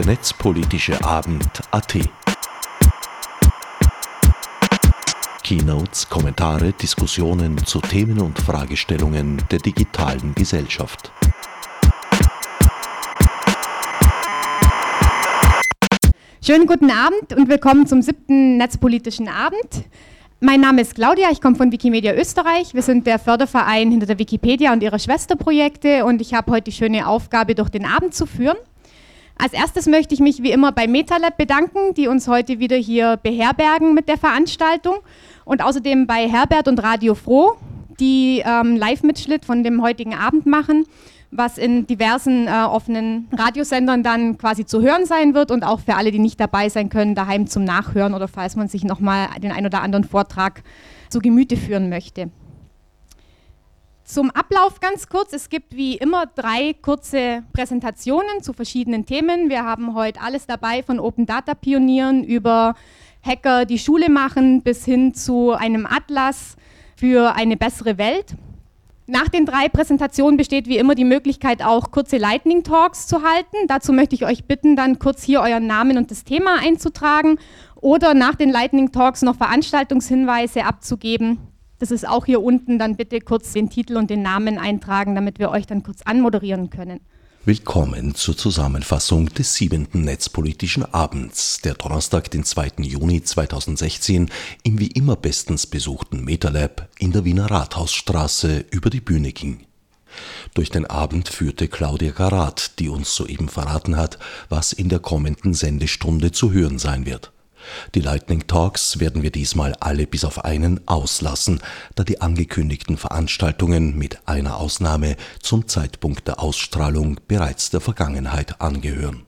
der netzpolitische Abend AT. Keynotes, Kommentare, Diskussionen zu Themen und Fragestellungen der digitalen Gesellschaft. Schönen guten Abend und willkommen zum siebten Netzpolitischen Abend. Mein Name ist Claudia, ich komme von Wikimedia Österreich. Wir sind der Förderverein hinter der Wikipedia und ihrer Schwesterprojekte und ich habe heute die schöne Aufgabe, durch den Abend zu führen. Als erstes möchte ich mich wie immer bei MetaLab bedanken, die uns heute wieder hier beherbergen mit der Veranstaltung und außerdem bei Herbert und Radio Froh, die ähm, Live-Mitschnitt von dem heutigen Abend machen was in diversen äh, offenen Radiosendern dann quasi zu hören sein wird und auch für alle, die nicht dabei sein können, daheim zum Nachhören oder falls man sich nochmal den ein oder anderen Vortrag zu Gemüte führen möchte. Zum Ablauf ganz kurz. Es gibt wie immer drei kurze Präsentationen zu verschiedenen Themen. Wir haben heute alles dabei von Open Data Pionieren über Hacker, die Schule machen, bis hin zu einem Atlas für eine bessere Welt. Nach den drei Präsentationen besteht wie immer die Möglichkeit, auch kurze Lightning Talks zu halten. Dazu möchte ich euch bitten, dann kurz hier euren Namen und das Thema einzutragen oder nach den Lightning Talks noch Veranstaltungshinweise abzugeben. Das ist auch hier unten. Dann bitte kurz den Titel und den Namen eintragen, damit wir euch dann kurz anmoderieren können. Willkommen zur Zusammenfassung des siebenten Netzpolitischen Abends, der Donnerstag, den 2. Juni 2016, im wie immer bestens besuchten MetaLab in der Wiener Rathausstraße über die Bühne ging. Durch den Abend führte Claudia Garat, die uns soeben verraten hat, was in der kommenden Sendestunde zu hören sein wird. Die Lightning Talks werden wir diesmal alle bis auf einen auslassen, da die angekündigten Veranstaltungen mit einer Ausnahme zum Zeitpunkt der Ausstrahlung bereits der Vergangenheit angehören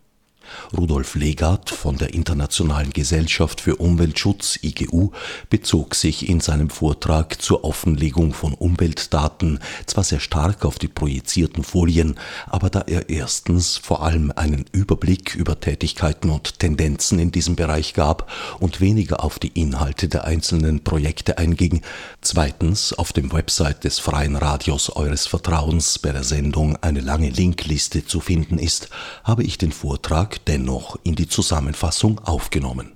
Rudolf Legat von der Internationalen Gesellschaft für Umweltschutz IGU bezog sich in seinem Vortrag zur Offenlegung von Umweltdaten zwar sehr stark auf die projizierten Folien, aber da er erstens vor allem einen Überblick über Tätigkeiten und Tendenzen in diesem Bereich gab und weniger auf die Inhalte der einzelnen Projekte einging, zweitens auf dem Website des Freien Radios eures Vertrauens bei der Sendung eine lange Linkliste zu finden ist, habe ich den Vortrag dennoch in die Zusammenfassung aufgenommen.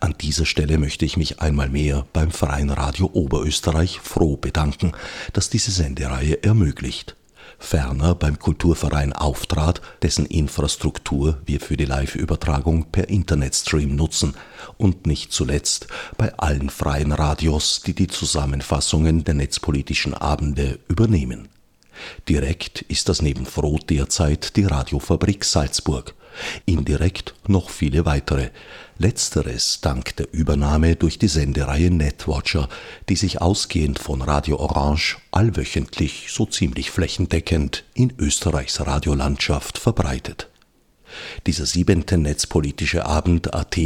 An dieser Stelle möchte ich mich einmal mehr beim Freien Radio Oberösterreich froh bedanken, dass diese Sendereihe ermöglicht. Ferner beim Kulturverein Auftrat, dessen Infrastruktur wir für die Live-Übertragung per Internetstream nutzen und nicht zuletzt bei allen freien Radios, die die Zusammenfassungen der netzpolitischen Abende übernehmen. Direkt ist das neben Froh derzeit die Radiofabrik Salzburg indirekt noch viele weitere. Letzteres dank der Übernahme durch die Sendereihe Netwatcher, die sich ausgehend von Radio Orange allwöchentlich so ziemlich flächendeckend in Österreichs Radiolandschaft verbreitet. Dieser siebente netzpolitische Abend AT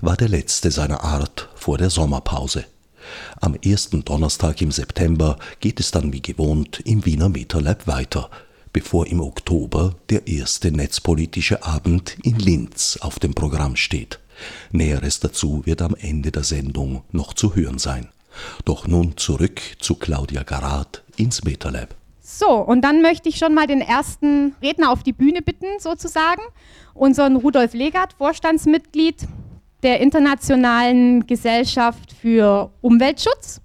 war der letzte seiner Art vor der Sommerpause. Am ersten Donnerstag im September geht es dann wie gewohnt im Wiener MetaLab weiter – bevor im Oktober der erste netzpolitische Abend in Linz auf dem Programm steht. Näheres dazu wird am Ende der Sendung noch zu hören sein. Doch nun zurück zu Claudia Garat ins MetaLab. So, und dann möchte ich schon mal den ersten Redner auf die Bühne bitten, sozusagen. Unseren Rudolf Legat, Vorstandsmitglied der Internationalen Gesellschaft für Umweltschutz.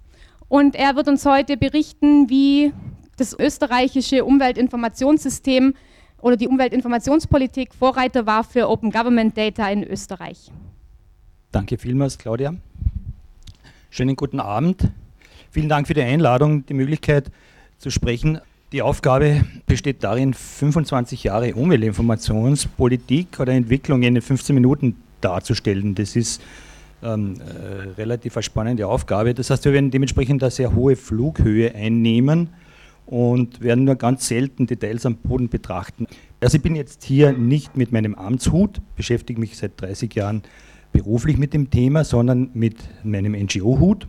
Und er wird uns heute berichten, wie das österreichische Umweltinformationssystem oder die Umweltinformationspolitik Vorreiter war für Open Government Data in Österreich. Danke vielmals, Claudia. Schönen guten Abend. Vielen Dank für die Einladung, die Möglichkeit zu sprechen. Die Aufgabe besteht darin, 25 Jahre Umweltinformationspolitik oder Entwicklung in 15 Minuten darzustellen. Das ist ähm, äh, relativ eine spannende Aufgabe. Das heißt, wir werden dementsprechend eine sehr hohe Flughöhe einnehmen und werden nur ganz selten Details am Boden betrachten. Also ich bin jetzt hier nicht mit meinem Amtshut, beschäftige mich seit 30 Jahren beruflich mit dem Thema, sondern mit meinem NGO-Hut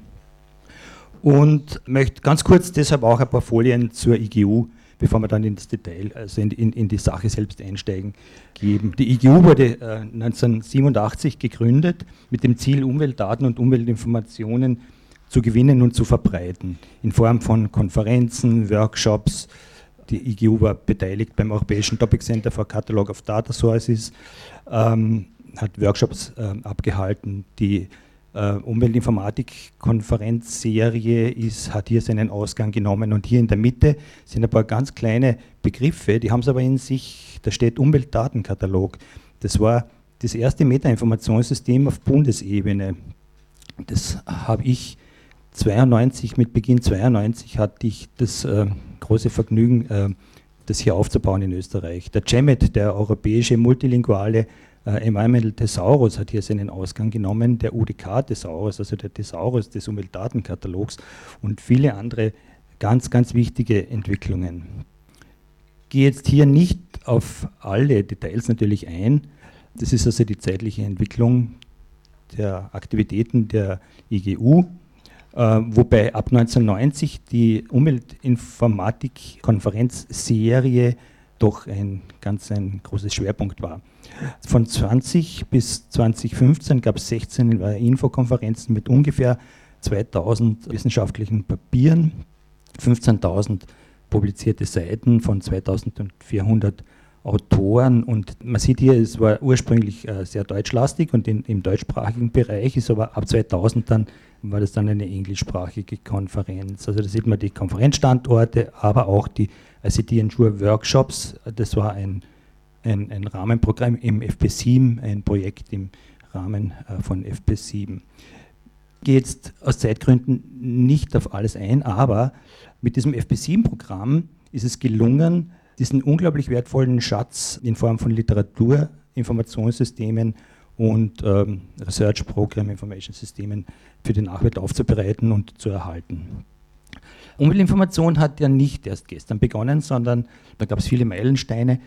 und möchte ganz kurz deshalb auch ein paar Folien zur IGU, bevor wir dann ins Detail, also in, in, in die Sache selbst einsteigen, geben. Die IGU wurde äh, 1987 gegründet mit dem Ziel, Umweltdaten und Umweltinformationen zu gewinnen und zu verbreiten, in Form von Konferenzen, Workshops, die IGU war beteiligt beim Europäischen Topic Center for Catalog of Data Sources, ähm, hat Workshops äh, abgehalten. Die äh, Umweltinformatik-Konferenzserie hat hier seinen Ausgang genommen und hier in der Mitte sind ein paar ganz kleine Begriffe, die haben es aber in sich, da steht Umweltdatenkatalog. Das war das erste Metainformationssystem auf Bundesebene. Das habe ich 92, mit Beginn 92 hatte ich das äh, große Vergnügen, äh, das hier aufzubauen in Österreich. Der CEMET, der europäische multilinguale äh, Environmental Thesaurus, hat hier seinen Ausgang genommen, der UDK-Thesaurus, also der Thesaurus des Umweltdatenkatalogs und viele andere ganz, ganz wichtige Entwicklungen. Ich gehe jetzt hier nicht auf alle Details natürlich ein. Das ist also die zeitliche Entwicklung der Aktivitäten der IGU. Äh, wobei ab 1990 die Umweltinformatik-Konferenzserie doch ein ganz ein großes Schwerpunkt war. Von 20 bis 2015 gab es 16 Infokonferenzen mit ungefähr 2000 wissenschaftlichen Papieren, 15.000 publizierte Seiten von 2400 Autoren und man sieht hier, es war ursprünglich äh, sehr deutschlastig und in, im deutschsprachigen Bereich ist aber ab 2000 dann war das dann eine englischsprachige Konferenz. Also da sieht man die Konferenzstandorte, aber auch die ICT Ensure Workshops. Das war ein, ein, ein, Rahmenprogramm im FP7, ein Projekt im Rahmen äh, von FP7. Ich gehe jetzt aus Zeitgründen nicht auf alles ein, aber mit diesem FP7-Programm ist es gelungen, diesen unglaublich wertvollen Schatz in Form von Literatur, Informationssystemen und ähm, Research Program Information Systemen für die Nachwelt aufzubereiten und zu erhalten. Umweltinformation hat ja nicht erst gestern begonnen, sondern da gab es viele Meilensteine.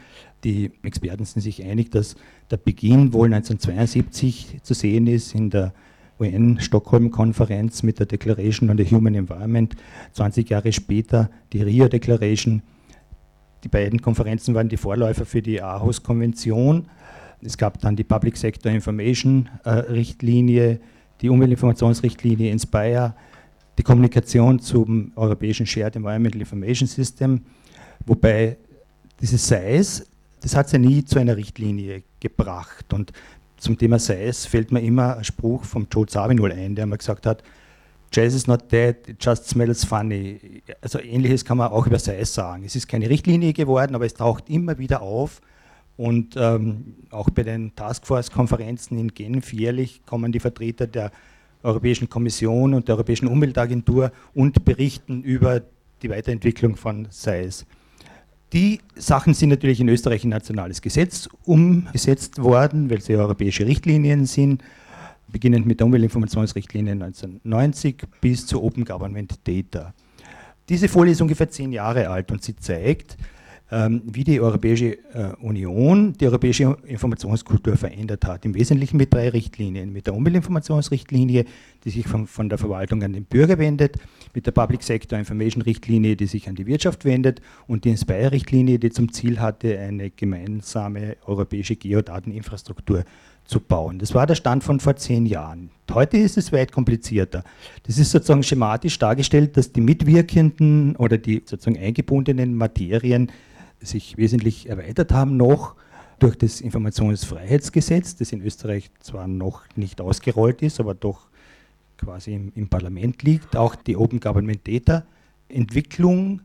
Die Experten sind sich einig, dass der Beginn wohl 1972 zu sehen ist in der UN-Stockholm-Konferenz mit der Declaration on the Human Environment. 20 Jahre später die Rio Declaration. Die beiden Konferenzen waren die Vorläufer für die Aarhus-Konvention. Es gab dann die Public Sector Information äh, Richtlinie, die Umweltinformationsrichtlinie Inspire, die Kommunikation zum europäischen Shared Environmental Information System, wobei dieses SAIS, das hat es ja nie zu einer Richtlinie gebracht. Und zum Thema SAIS fällt mir immer ein Spruch vom Joe Zawinul ein, der mal gesagt hat, Jazz is not dead, it just smells funny. Also ähnliches kann man auch über SAIS sagen. Es ist keine Richtlinie geworden, aber es taucht immer wieder auf und ähm, auch bei den Taskforce-Konferenzen in Genf jährlich kommen die Vertreter der Europäischen Kommission und der Europäischen Umweltagentur und berichten über die Weiterentwicklung von SAIS. Die Sachen sind natürlich in Österreich in nationales Gesetz umgesetzt worden, weil sie europäische Richtlinien sind, beginnend mit der Umweltinformationsrichtlinie 1990 bis zur Open Government Data. Diese Folie ist ungefähr zehn Jahre alt und sie zeigt, ähm, wie die Europäische äh, Union die europäische Informationskultur verändert hat. Im Wesentlichen mit drei Richtlinien. Mit der Umweltinformationsrichtlinie, die sich von, von der Verwaltung an den Bürger wendet, mit der Public Sector Information Richtlinie, die sich an die Wirtschaft wendet und die Inspire-Richtlinie, die zum Ziel hatte, eine gemeinsame europäische Geodateninfrastruktur zu bauen. Das war der Stand von vor zehn Jahren. Heute ist es weit komplizierter. Das ist sozusagen schematisch dargestellt, dass die mitwirkenden oder die sozusagen eingebundenen Materien sich wesentlich erweitert haben noch durch das Informationsfreiheitsgesetz, das in Österreich zwar noch nicht ausgerollt ist, aber doch quasi im, im Parlament liegt, auch die Open Government Data Entwicklung,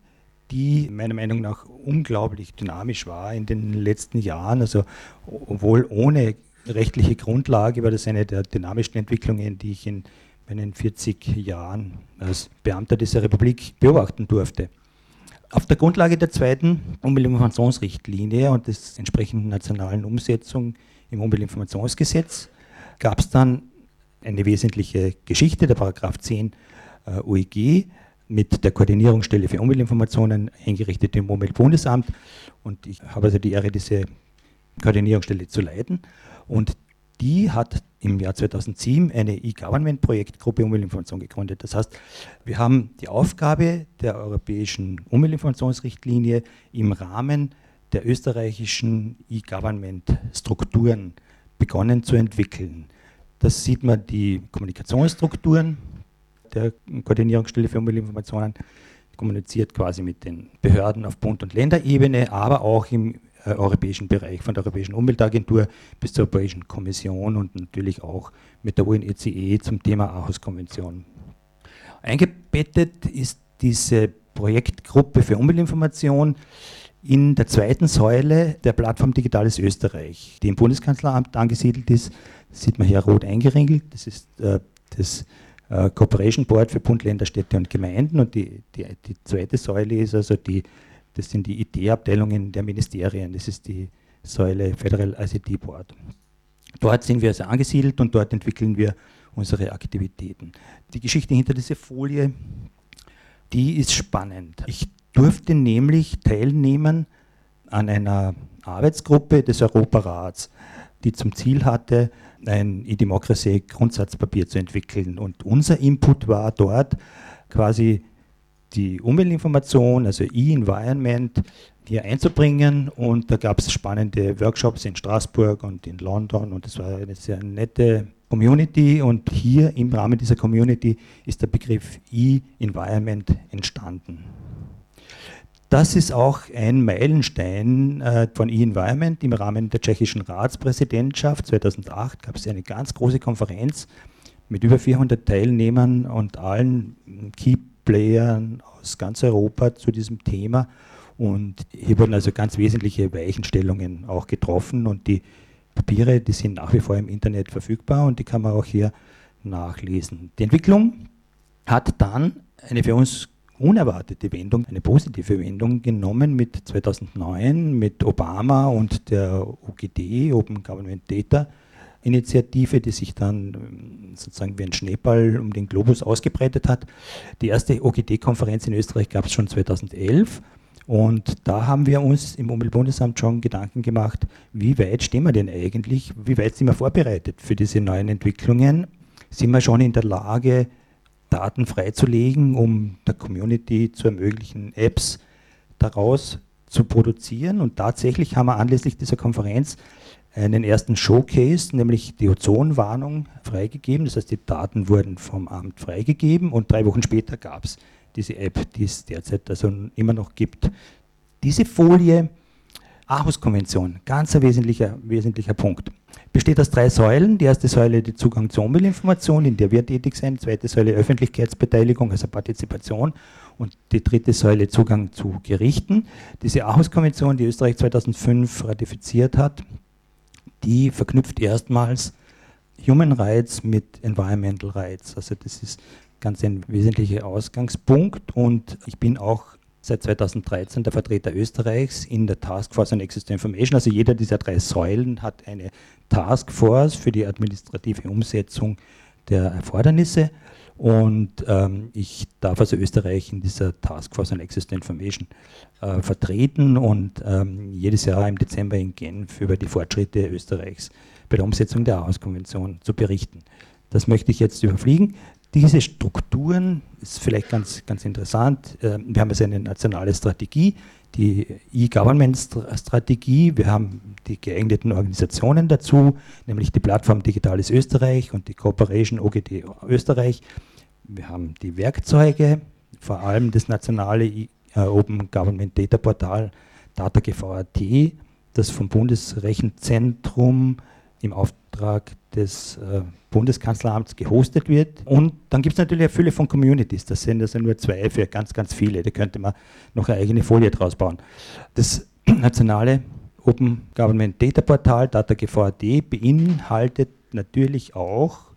die meiner Meinung nach unglaublich dynamisch war in den letzten Jahren, also obwohl ohne rechtliche Grundlage war das eine der dynamischsten Entwicklungen, die ich in meinen 40 Jahren als Beamter dieser Republik beobachten durfte. Auf der Grundlage der zweiten Umweltinformationsrichtlinie und des entsprechenden nationalen Umsetzung im Umweltinformationsgesetz gab es dann eine wesentliche Geschichte, der Paragraph 10 äh, UEG mit der Koordinierungsstelle für Umweltinformationen eingerichtet im Umweltbundesamt und ich habe also die Ehre, diese Koordinierungsstelle zu leiten und die hat im Jahr 2007 eine E-Government-Projektgruppe Umweltinformation gegründet. Das heißt, wir haben die Aufgabe der europäischen Umweltinformationsrichtlinie im Rahmen der österreichischen E-Government-Strukturen begonnen zu entwickeln. Das sieht man die Kommunikationsstrukturen der Koordinierungsstelle für Umweltinformationen, kommuniziert quasi mit den Behörden auf Bund- und Länderebene, aber auch im europäischen Bereich, von der Europäischen Umweltagentur bis zur Europäischen Kommission und natürlich auch mit der UNECE zum Thema Aarhus-Konvention. Eingebettet ist diese Projektgruppe für Umweltinformation in der zweiten Säule der Plattform Digitales Österreich, die im Bundeskanzleramt angesiedelt ist. Das sieht man hier rot eingeringelt. Das ist äh, das äh, Cooperation Board für Bund, Länder, Städte und Gemeinden. Und die, die, die zweite Säule ist also die, das sind die IT-Abteilungen der Ministerien. Das ist die Säule Federal ICT Board. Dort sind wir also angesiedelt und dort entwickeln wir unsere Aktivitäten. Die Geschichte hinter dieser Folie, die ist spannend. Ich durfte nämlich teilnehmen an einer Arbeitsgruppe des Europarats, die zum Ziel hatte, ein E-Democracy-Grundsatzpapier zu entwickeln. Und unser Input war dort quasi die Umweltinformation, also E-Environment, hier einzubringen. Und da gab es spannende Workshops in Straßburg und in London und es war eine sehr nette Community. Und hier im Rahmen dieser Community ist der Begriff E-Environment entstanden. Das ist auch ein Meilenstein äh, von E-Environment. Im Rahmen der tschechischen Ratspräsidentschaft 2008 gab es eine ganz große Konferenz mit über 400 Teilnehmern und allen Key-Playern aus ganz Europa zu diesem Thema. Und hier wurden also ganz wesentliche Weichenstellungen auch getroffen und die Papiere, die sind nach wie vor im Internet verfügbar und die kann man auch hier nachlesen. Die Entwicklung hat dann eine für uns unerwartete Wendung, eine positive Wendung genommen mit 2009 mit Obama und der OGD, Open Government Data Initiative, die sich dann ähm, sozusagen wie ein Schneeball um den Globus ausgebreitet hat. Die erste OGD-Konferenz in Österreich gab es schon 2011 und da haben wir uns im Umweltbundesamt schon Gedanken gemacht, wie weit stehen wir denn eigentlich, wie weit sind wir vorbereitet für diese neuen Entwicklungen? Sind wir schon in der Lage, Daten freizulegen, um der Community zu ermöglichen, Apps daraus zu produzieren. Und tatsächlich haben wir anlässlich dieser Konferenz einen ersten Showcase, nämlich die Ozonwarnung, freigegeben. Das heißt, die Daten wurden vom Amt freigegeben und drei Wochen später gab es diese App, die es derzeit also immer noch gibt. Diese Folie, Aarhus-Konvention, ganz ein wesentlicher, wesentlicher Punkt besteht aus drei Säulen. Die erste Säule die Zugang zur Umweltinformation, in der wir tätig sind. Die zweite Säule Öffentlichkeitsbeteiligung, also Partizipation. Und die dritte Säule Zugang zu Gerichten. Diese Aarhus-Konvention, die Österreich 2005 ratifiziert hat, die verknüpft erstmals Human Rights mit Environmental Rights. Also das ist ganz ein wesentlicher Ausgangspunkt. Und ich bin auch seit 2013 der Vertreter Österreichs in der Taskforce on Access to Information. Also jeder dieser drei Säulen hat eine Taskforce für die administrative Umsetzung der Erfordernisse. Und ähm, ich darf also Österreich in dieser Taskforce on Access to Information äh, vertreten und ähm, jedes Jahr im Dezember in Genf über die Fortschritte Österreichs bei der Umsetzung der Aarhus-Konvention zu berichten. Das möchte ich jetzt überfliegen. Diese Strukturen ist vielleicht ganz, ganz interessant. Ähm, wir haben also eine nationale Strategie, die E-Government-Strategie. Wir haben die geeigneten Organisationen dazu, nämlich die Plattform Digitales Österreich und die Cooperation OGD Österreich. Wir haben die Werkzeuge, vor allem das nationale äh, Open Government Data Portal DataGV.at, das vom Bundesrechenzentrum im Auftrag des äh, Bundeskanzleramts gehostet wird. Und dann gibt es natürlich eine Fülle von Communities. Das sind also nur zwei für ganz, ganz viele. Da könnte man noch eine eigene Folie draus bauen. Das nationale Open Government Data Portal DataGVAD beinhaltet natürlich auch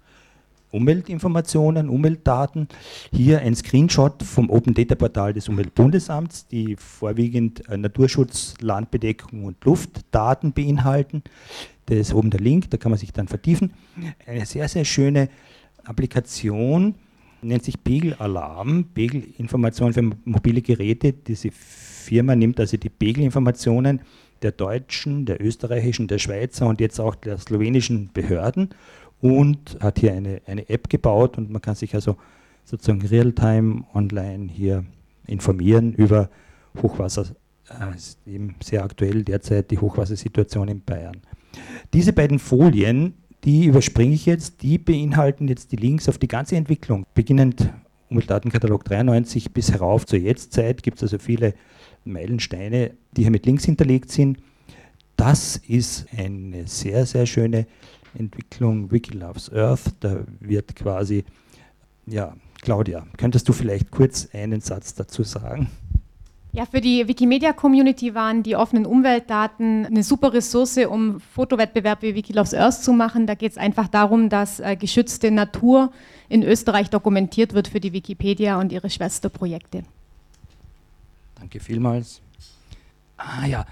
Umweltinformationen, Umweltdaten. Hier ein Screenshot vom Open Data Portal des Umweltbundesamts, die vorwiegend äh, Naturschutz, Landbedeckung und Luftdaten beinhalten. Da ist oben der Link, da kann man sich dann vertiefen. Eine sehr, sehr schöne Applikation, nennt sich Pegelalarm, Pegelinformation für mobile Geräte. Diese Firma nimmt also die Pegelinformationen der deutschen, der österreichischen, der Schweizer und jetzt auch der slowenischen Behörden und hat hier eine, eine App gebaut und man kann sich also sozusagen real-time online hier informieren über Hochwasser. Äh, ist eben sehr aktuell derzeit die Hochwassersituation in Bayern. Diese beiden Folien, die überspringe ich jetzt, die beinhalten jetzt die Links auf die ganze Entwicklung, beginnend Umweltdatenkatalog 93 bis herauf zur Jetztzeit gibt es also viele Meilensteine, die hier mit Links hinterlegt sind. Das ist eine sehr, sehr schöne Entwicklung. Wiki Loves Earth, da wird quasi, ja, Claudia, könntest du vielleicht kurz einen Satz dazu sagen? Ja, für die Wikimedia-Community waren die offenen Umweltdaten eine super Ressource, um Fotowettbewerb wie Wikiloves Earth zu machen. Da geht es einfach darum, dass äh, geschützte Natur in Österreich dokumentiert wird für die Wikipedia und ihre Schwesterprojekte. Danke vielmals. Ah ja,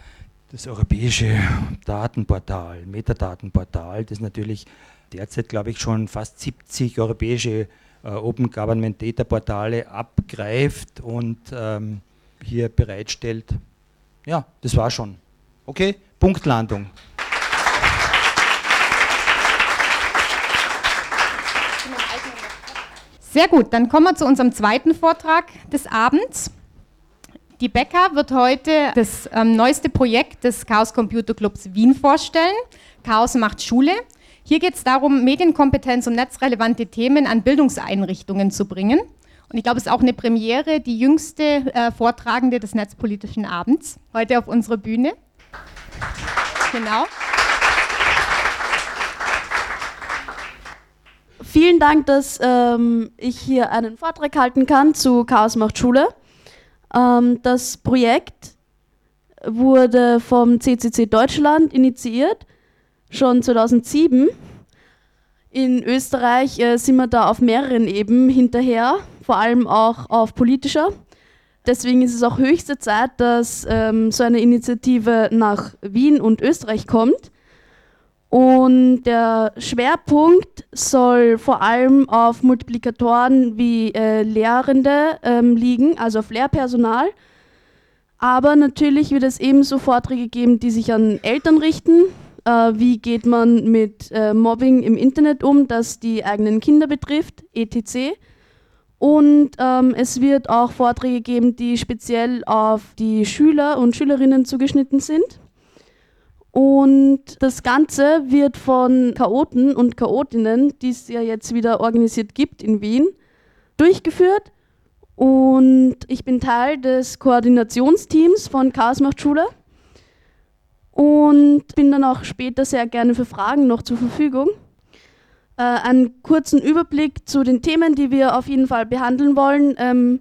das europäische Datenportal, Metadatenportal, das natürlich derzeit, glaube ich, schon fast 70 europäische äh, Open Government Data Portale abgreift und ähm, hier bereitstellt. Ja, das war schon. Okay, Punktlandung. Sehr gut, dann kommen wir zu unserem zweiten Vortrag des Abends. Die Becker wird heute das ähm, neueste Projekt des Chaos Computer Clubs Wien vorstellen. Chaos macht Schule. Hier geht es darum, Medienkompetenz und netzrelevante Themen an Bildungseinrichtungen zu bringen. Und ich glaube, es ist auch eine Premiere, die jüngste äh, Vortragende des Netzpolitischen Abends, heute auf unserer Bühne. Genau. Vielen Dank, dass ähm, ich hier einen Vortrag halten kann zu Chaos macht Schule. Ähm, das Projekt wurde vom CCC Deutschland initiiert, schon 2007. In Österreich äh, sind wir da auf mehreren Ebenen hinterher vor allem auch auf politischer. Deswegen ist es auch höchste Zeit, dass ähm, so eine Initiative nach Wien und Österreich kommt. Und der Schwerpunkt soll vor allem auf Multiplikatoren wie äh, Lehrende ähm, liegen, also auf Lehrpersonal. Aber natürlich wird es ebenso Vorträge geben, die sich an Eltern richten. Äh, wie geht man mit äh, Mobbing im Internet um, das die eigenen Kinder betrifft, etc. Und ähm, es wird auch Vorträge geben, die speziell auf die Schüler und Schülerinnen zugeschnitten sind. Und das Ganze wird von Chaoten und Chaotinnen, die es ja jetzt wieder organisiert gibt in Wien, durchgeführt. Und ich bin Teil des Koordinationsteams von Chaos macht Schule und bin dann auch später sehr gerne für Fragen noch zur Verfügung äh, einen kurzen Überblick zu den Themen, die wir auf jeden Fall behandeln wollen. Ähm,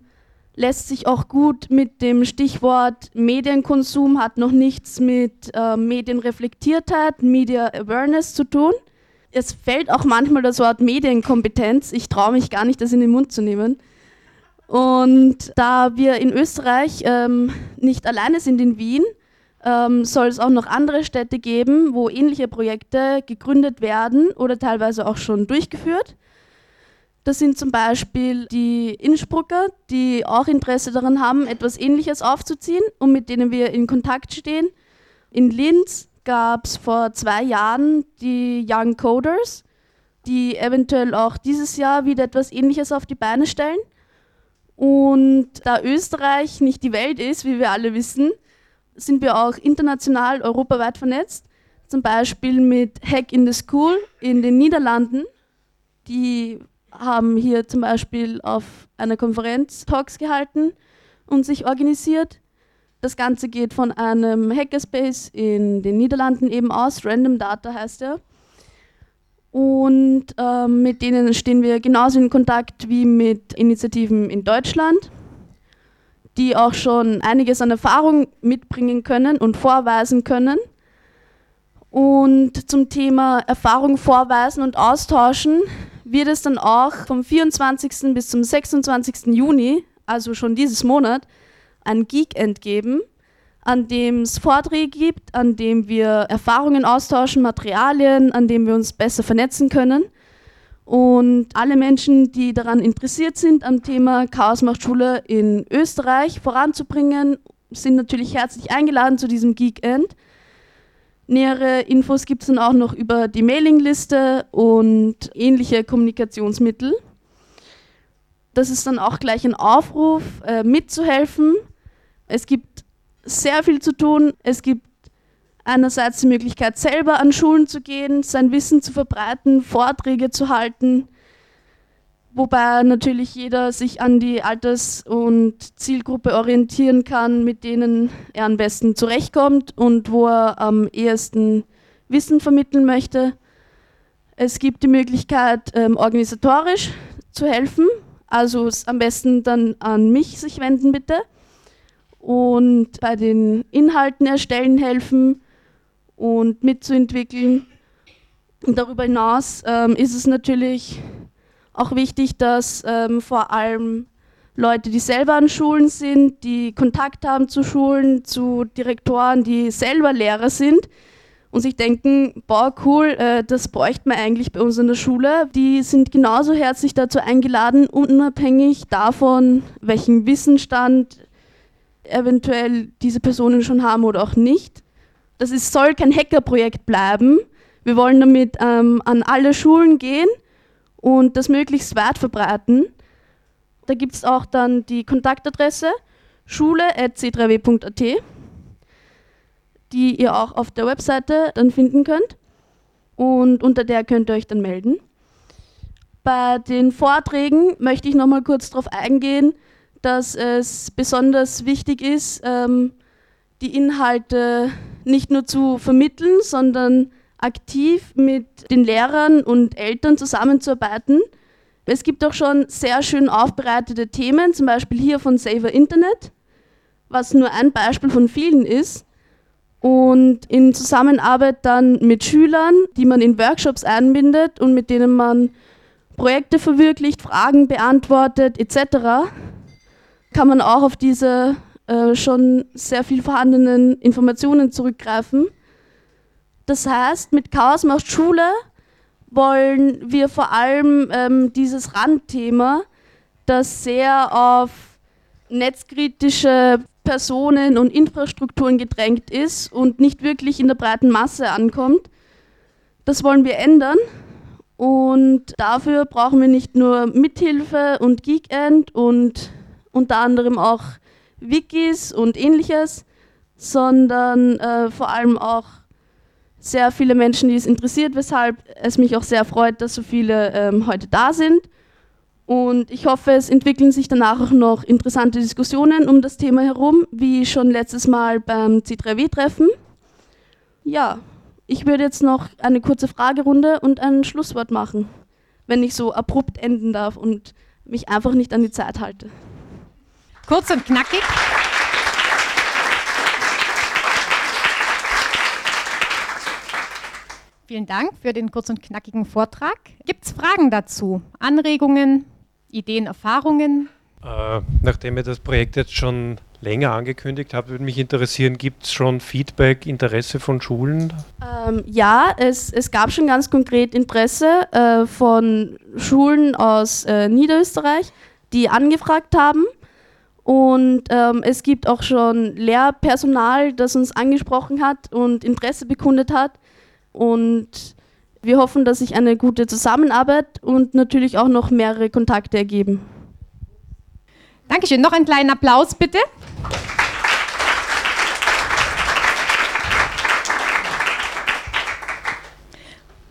lässt sich auch gut mit dem Stichwort Medienkonsum, hat noch nichts mit äh, Medienreflektiertheit, Media Awareness zu tun. Es fällt auch manchmal das Wort Medienkompetenz. Ich traue mich gar nicht, das in den Mund zu nehmen. Und da wir in Österreich ähm, nicht alleine sind in Wien, ähm, soll es auch noch andere Städte geben, wo ähnliche Projekte gegründet werden oder teilweise auch schon durchgeführt. Das sind zum Beispiel die Innsbrucker, die auch Interesse daran haben, etwas Ähnliches aufzuziehen und mit denen wir in Kontakt stehen. In Linz gab es vor zwei Jahren die Young Coders, die eventuell auch dieses Jahr wieder etwas Ähnliches auf die Beine stellen. Und da Österreich nicht die Welt ist, wie wir alle wissen, sind wir auch international, europaweit vernetzt. Zum Beispiel mit Hack in the School in den Niederlanden. Die haben hier zum Beispiel auf einer Konferenz Talks gehalten und sich organisiert. Das Ganze geht von einem Hackerspace in den Niederlanden eben aus, Random Data heißt er. Und äh, mit denen stehen wir genauso in Kontakt wie mit Initiativen in Deutschland die auch schon einiges an Erfahrung mitbringen können und vorweisen können. Und zum Thema Erfahrung vorweisen und austauschen wird es dann auch vom 24. bis zum 26. Juni, also schon dieses Monat, ein Geekend geben, an dem es Vorträge gibt, an dem wir Erfahrungen austauschen, Materialien, an dem wir uns besser vernetzen können. Und alle Menschen, die daran interessiert sind, am Thema Chaos macht Schule in Österreich voranzubringen, sind natürlich herzlich eingeladen zu diesem Geekend. Nähere Infos gibt es dann auch noch über die Mailingliste und ähnliche Kommunikationsmittel. Das ist dann auch gleich ein Aufruf, äh, mitzuhelfen. Es gibt sehr viel zu tun. Es gibt einerseits die Möglichkeit, selber an Schulen zu gehen, sein Wissen zu verbreiten, Vorträge zu halten. wobei natürlich jeder sich an die Alters- und Zielgruppe orientieren kann, mit denen er am besten zurechtkommt und wo er am ehesten Wissen vermitteln möchte. Es gibt die Möglichkeit, ähm, organisatorisch zu helfen, also am besten dann an mich sich wenden bitte und bei den Inhalten erstellen helfen und mitzuentwickeln. Und darüber hinaus ähm, ist es natürlich auch wichtig, dass ähm, vor allem Leute, die selber an Schulen sind, die Kontakt haben zu Schulen, zu Direktoren, die selber Lehrer sind und sich denken, boah, cool, äh, das bräuchte man eigentlich bei uns in der Schule. Die sind genauso herzlich dazu eingeladen, unabhängig davon, welchen Wissensstand eventuell diese Personen schon haben oder auch nicht. Das ist, soll kein Hackerprojekt bleiben. Wir wollen damit ähm, an alle Schulen gehen und das möglichst weit verbreiten. Da gibt es auch dann die Kontaktadresse schule.c3w.at, die ihr auch auf der Webseite dann finden könnt. Und unter der könnt ihr euch dann melden. Bei den Vorträgen möchte ich nochmal kurz darauf eingehen, dass es besonders wichtig ist, ähm, die Inhalte nicht nur zu vermitteln, sondern aktiv mit den Lehrern und Eltern zusammenzuarbeiten. Es gibt auch schon sehr schön aufbereitete Themen, zum Beispiel hier von Saver Internet, was nur ein Beispiel von vielen ist. Und in Zusammenarbeit dann mit Schülern, die man in Workshops einbindet und mit denen man Projekte verwirklicht, Fragen beantwortet etc., kann man auch auf diese äh, schon sehr viel vorhandenen Informationen zurückgreifen das heißt, mit Chaos macht Schule wollen wir vor allem ähm, dieses Randthema, das sehr auf netzkritische Personen und Infrastrukturen gedrängt ist und nicht wirklich in der breiten Masse ankommt. Das wollen wir ändern und dafür brauchen wir nicht nur Mithilfe und Geekend und unter anderem auch Wikis und ähnliches, sondern äh, vor allem auch sehr viele Menschen, die es interessiert, weshalb es mich auch sehr freut, dass so viele ähm, heute da sind. Und ich hoffe, es entwickeln sich danach auch noch interessante Diskussionen um das Thema herum, wie schon letztes Mal beim C3W-Treffen. Ja, ich würde jetzt noch eine kurze Fragerunde und ein Schlusswort machen, wenn ich so abrupt enden darf und mich einfach nicht an die Zeit halte. Kurz und knackig. Vielen Dank für den kurzen und knackigen Vortrag. Gibt es Fragen dazu? Anregungen, Ideen, Erfahrungen? Äh, nachdem ihr das Projekt jetzt schon länger angekündigt habt, würde mich interessieren, gibt es schon Feedback, Interesse von Schulen? Ähm, ja, es, es gab schon ganz konkret Interesse äh, von Schulen aus äh, Niederösterreich, die angefragt haben. Und ähm, es gibt auch schon Lehrpersonal, das uns angesprochen hat und Interesse bekundet hat. Und wir hoffen, dass sich eine gute Zusammenarbeit und natürlich auch noch mehrere Kontakte ergeben. Dankeschön. Noch einen kleinen Applaus bitte.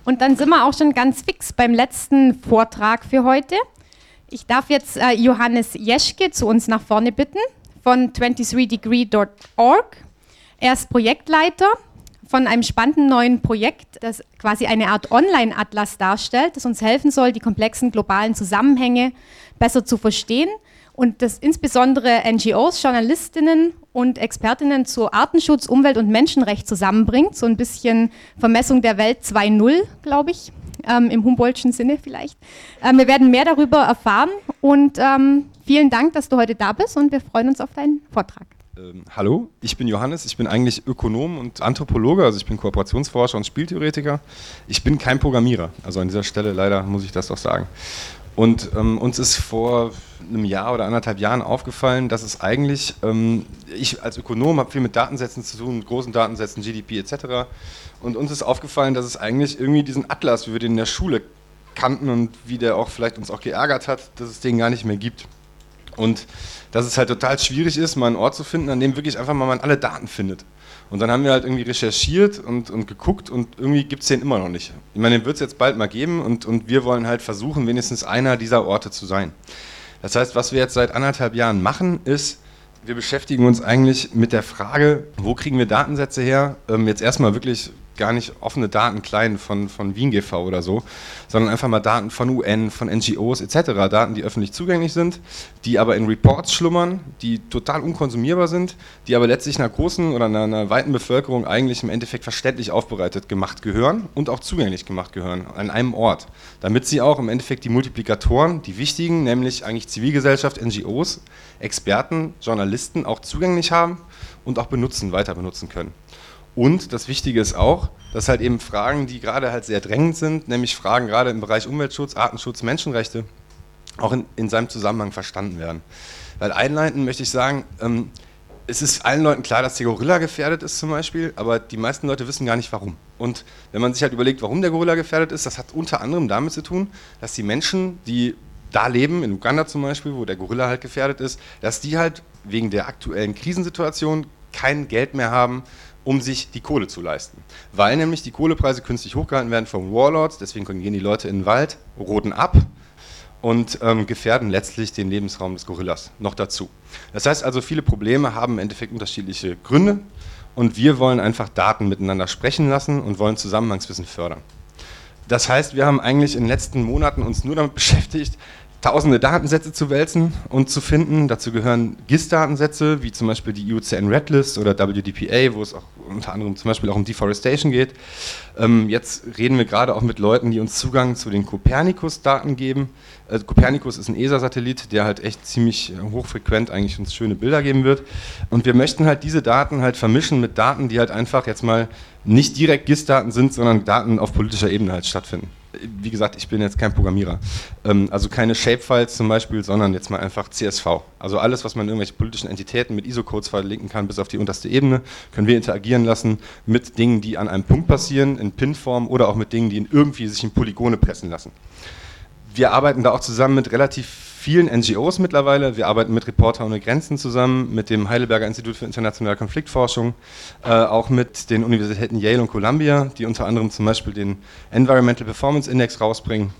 Und dann sind wir auch schon ganz fix beim letzten Vortrag für heute. Ich darf jetzt äh, Johannes Jeschke zu uns nach vorne bitten von 23degree.org. Er ist Projektleiter von einem spannenden neuen Projekt, das quasi eine Art Online-Atlas darstellt, das uns helfen soll, die komplexen globalen Zusammenhänge besser zu verstehen und das insbesondere NGOs, Journalistinnen und Expertinnen zu Artenschutz, Umwelt und Menschenrecht zusammenbringt. So ein bisschen Vermessung der Welt 2.0, glaube ich, ähm, im Humboldtschen Sinne vielleicht. Ähm, wir werden mehr darüber erfahren und ähm, vielen Dank, dass du heute da bist und wir freuen uns auf deinen Vortrag. Ähm, hallo, ich bin Johannes, ich bin eigentlich Ökonom und Anthropologe, also ich bin Kooperationsforscher und Spieltheoretiker. Ich bin kein Programmierer, also an dieser Stelle leider muss ich das doch sagen. Und ähm, uns ist vor einem Jahr oder anderthalb Jahren aufgefallen, dass es eigentlich, ähm, ich als Ökonom habe viel mit Datensätzen zu tun, mit großen Datensätzen, GDP etc. Und uns ist aufgefallen, dass es eigentlich irgendwie diesen Atlas, wie wir den in der Schule kannten und wie der auch vielleicht uns auch geärgert hat, dass es den gar nicht mehr gibt. Und dass es halt total schwierig ist, mal einen Ort zu finden, an dem wirklich einfach mal man alle Daten findet. Und dann haben wir halt irgendwie recherchiert und, und geguckt und irgendwie gibt es den immer noch nicht. Ich meine, den wird es jetzt bald mal geben und, und wir wollen halt versuchen, wenigstens einer dieser Orte zu sein. Das heißt, was wir jetzt seit anderthalb Jahren machen, ist, wir beschäftigen uns eigentlich mit der Frage, wo kriegen wir Datensätze her? Ähm, jetzt erstmal wirklich gar nicht offene Daten klein von, von Wien GV oder so, sondern einfach mal Daten von UN, von NGOs etc., Daten, die öffentlich zugänglich sind, die aber in Reports schlummern, die total unkonsumierbar sind, die aber letztlich einer großen oder einer, einer weiten Bevölkerung eigentlich im Endeffekt verständlich aufbereitet gemacht gehören und auch zugänglich gemacht gehören an einem Ort, damit sie auch im Endeffekt die Multiplikatoren, die wichtigen, nämlich eigentlich Zivilgesellschaft, NGOs, Experten, Journalisten auch zugänglich haben und auch benutzen, weiter benutzen können. Und das Wichtige ist auch, dass halt eben Fragen, die gerade halt sehr drängend sind, nämlich Fragen gerade im Bereich Umweltschutz, Artenschutz, Menschenrechte, auch in, in seinem Zusammenhang verstanden werden. Weil einleitend möchte ich sagen, ähm, es ist allen Leuten klar, dass der Gorilla gefährdet ist zum Beispiel, aber die meisten Leute wissen gar nicht warum. Und wenn man sich halt überlegt, warum der Gorilla gefährdet ist, das hat unter anderem damit zu tun, dass die Menschen, die da leben, in Uganda zum Beispiel, wo der Gorilla halt gefährdet ist, dass die halt wegen der aktuellen Krisensituation kein Geld mehr haben, um sich die Kohle zu leisten. Weil nämlich die Kohlepreise künstlich hochgehalten werden von Warlords, deswegen gehen die Leute in den Wald, roden ab und ähm, gefährden letztlich den Lebensraum des Gorillas noch dazu. Das heißt also, viele Probleme haben im Endeffekt unterschiedliche Gründe und wir wollen einfach Daten miteinander sprechen lassen und wollen Zusammenhangswissen fördern. Das heißt, wir haben eigentlich in den letzten Monaten uns nur damit beschäftigt, tausende Datensätze zu wälzen und zu finden. Dazu gehören GIS-Datensätze, wie zum Beispiel die IUCN Redlist oder WDPA, wo es auch unter anderem zum Beispiel auch um Deforestation geht. Ähm, jetzt reden wir gerade auch mit Leuten, die uns Zugang zu den Copernicus-Daten geben. Äh, Copernicus ist ein ESA-Satellit, der halt echt ziemlich hochfrequent eigentlich uns schöne Bilder geben wird. Und wir möchten halt diese Daten halt vermischen mit Daten, die halt einfach jetzt mal nicht direkt GIS-Daten sind, sondern Daten auf politischer Ebene halt stattfinden wie gesagt, ich bin jetzt kein Programmierer. Ähm, also keine Shapefiles zum Beispiel, sondern jetzt mal einfach CSV. Also alles, was man irgendwelche politischen Entitäten mit ISO-Codes verlinken kann, bis auf die unterste Ebene, können wir interagieren lassen mit Dingen, die an einem Punkt passieren, in Pin-Form oder auch mit Dingen, die in irgendwie sich in Polygone pressen lassen. Wir arbeiten da auch zusammen mit relativ vielen NGOs mittlerweile. Wir arbeiten mit Reporter ohne Grenzen zusammen, mit dem Heidelberger Institut für internationale Konfliktforschung, äh, auch mit den Universitäten Yale und Columbia, die unter anderem zum Beispiel den Environmental Performance Index rausbringen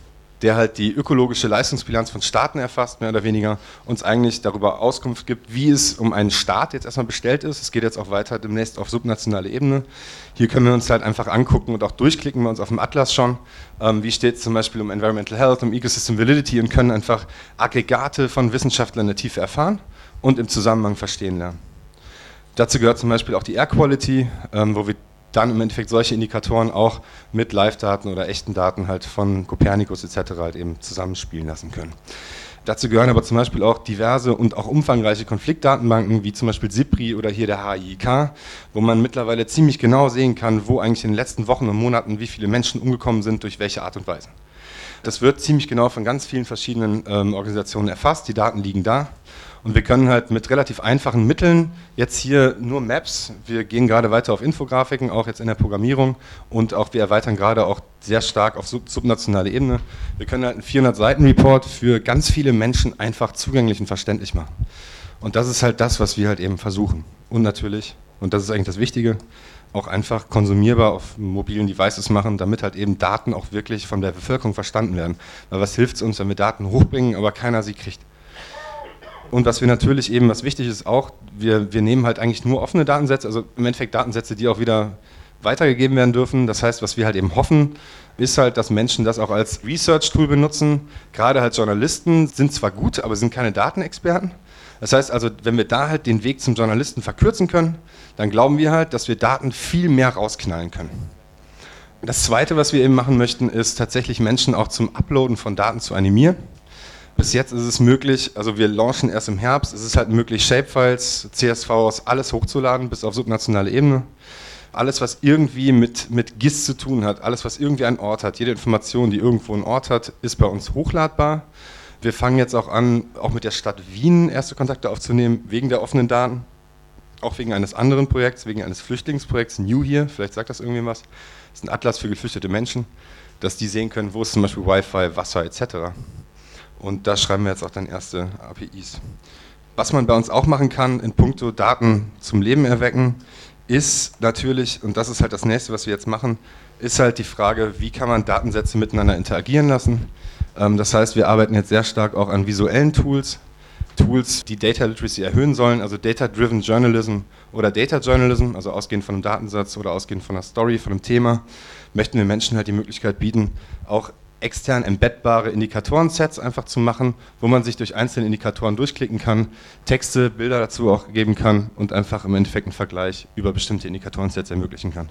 der halt die ökologische Leistungsbilanz von Staaten erfasst, mehr oder weniger, uns eigentlich darüber Auskunft gibt, wie es um einen Staat jetzt erstmal bestellt ist. Es geht jetzt auch weiter demnächst auf subnationale Ebene. Hier können wir uns halt einfach angucken und auch durchklicken wir uns auf dem Atlas schon, ähm, wie steht es zum Beispiel um Environmental Health, um Ecosystem Validity und können einfach Aggregate von Wissenschaftlern in der Tiefe erfahren und im Zusammenhang verstehen lernen. Dazu gehört zum Beispiel auch die Air Quality, ähm, wo wir dann im Endeffekt solche Indikatoren auch mit Live-Daten oder echten Daten halt von Copernicus etc. halt eben zusammenspielen lassen können. Dazu gehören aber zum Beispiel auch diverse und auch umfangreiche Konfliktdatenbanken, wie zum Beispiel SIPRI oder hier der HIIK, wo man mittlerweile ziemlich genau sehen kann, wo eigentlich in den letzten Wochen und Monaten wie viele Menschen umgekommen sind, durch welche Art und Weise. Das wird ziemlich genau von ganz vielen verschiedenen ähm, Organisationen erfasst, die Daten liegen da und wir können halt mit relativ einfachen Mitteln jetzt hier nur Maps, wir gehen gerade weiter auf Infografiken, auch jetzt in der Programmierung und auch wir erweitern gerade auch sehr stark auf sub subnationale Ebene. Wir können halt einen 400-Seiten-Report für ganz viele Menschen einfach zugänglich und verständlich machen. Und das ist halt das, was wir halt eben versuchen. Und natürlich, und das ist eigentlich das Wichtige, auch einfach konsumierbar auf mobilen Devices machen, damit halt eben Daten auch wirklich von der Bevölkerung verstanden werden. Weil was hilft es uns, wenn wir Daten hochbringen, aber keiner sie kriegt? Und was wir natürlich eben, was wichtig ist auch, wir, wir nehmen halt eigentlich nur offene Datensätze, also im Endeffekt Datensätze, die auch wieder weitergegeben werden dürfen. Das heißt, was wir halt eben hoffen, ist halt, dass Menschen das auch als Research-Tool benutzen. Gerade halt Journalisten sind zwar gut, aber sind keine Datenexperten. Das heißt also, wenn wir da halt den Weg zum Journalisten verkürzen können, dann glauben wir halt, dass wir Daten viel mehr rausknallen können. Das Zweite, was wir eben machen möchten, ist tatsächlich Menschen auch zum Uploaden von Daten zu animieren. Bis jetzt ist es möglich, also wir launchen erst im Herbst, es ist halt möglich, Shapefiles, CSVs, alles hochzuladen, bis auf subnationale Ebene. Alles, was irgendwie mit, mit GIS zu tun hat, alles, was irgendwie einen Ort hat, jede Information, die irgendwo einen Ort hat, ist bei uns hochladbar. Wir fangen jetzt auch an, auch mit der Stadt Wien erste Kontakte aufzunehmen, wegen der offenen Daten, auch wegen eines anderen Projekts, wegen eines Flüchtlingsprojekts, New hier, vielleicht sagt das irgendwie was. Das ist ein Atlas für geflüchtete Menschen, dass die sehen können, wo ist zum Beispiel Wi-Fi, Wasser etc. Und da schreiben wir jetzt auch dann erste APIs. Was man bei uns auch machen kann in puncto Daten zum Leben erwecken, ist natürlich, und das ist halt das nächste, was wir jetzt machen, ist halt die Frage, wie kann man Datensätze miteinander interagieren lassen. Ähm, das heißt, wir arbeiten jetzt sehr stark auch an visuellen Tools, Tools, die Data Literacy erhöhen sollen, also Data-Driven Journalism oder Data Journalism, also ausgehend von einem Datensatz oder ausgehend von einer Story, von einem Thema, möchten wir Menschen halt die Möglichkeit bieten, auch extern embeddbare Indikatorensets einfach zu machen, wo man sich durch einzelne Indikatoren durchklicken kann, Texte, Bilder dazu auch geben kann und einfach im Endeffekt einen Vergleich über bestimmte Indikatorensets ermöglichen kann.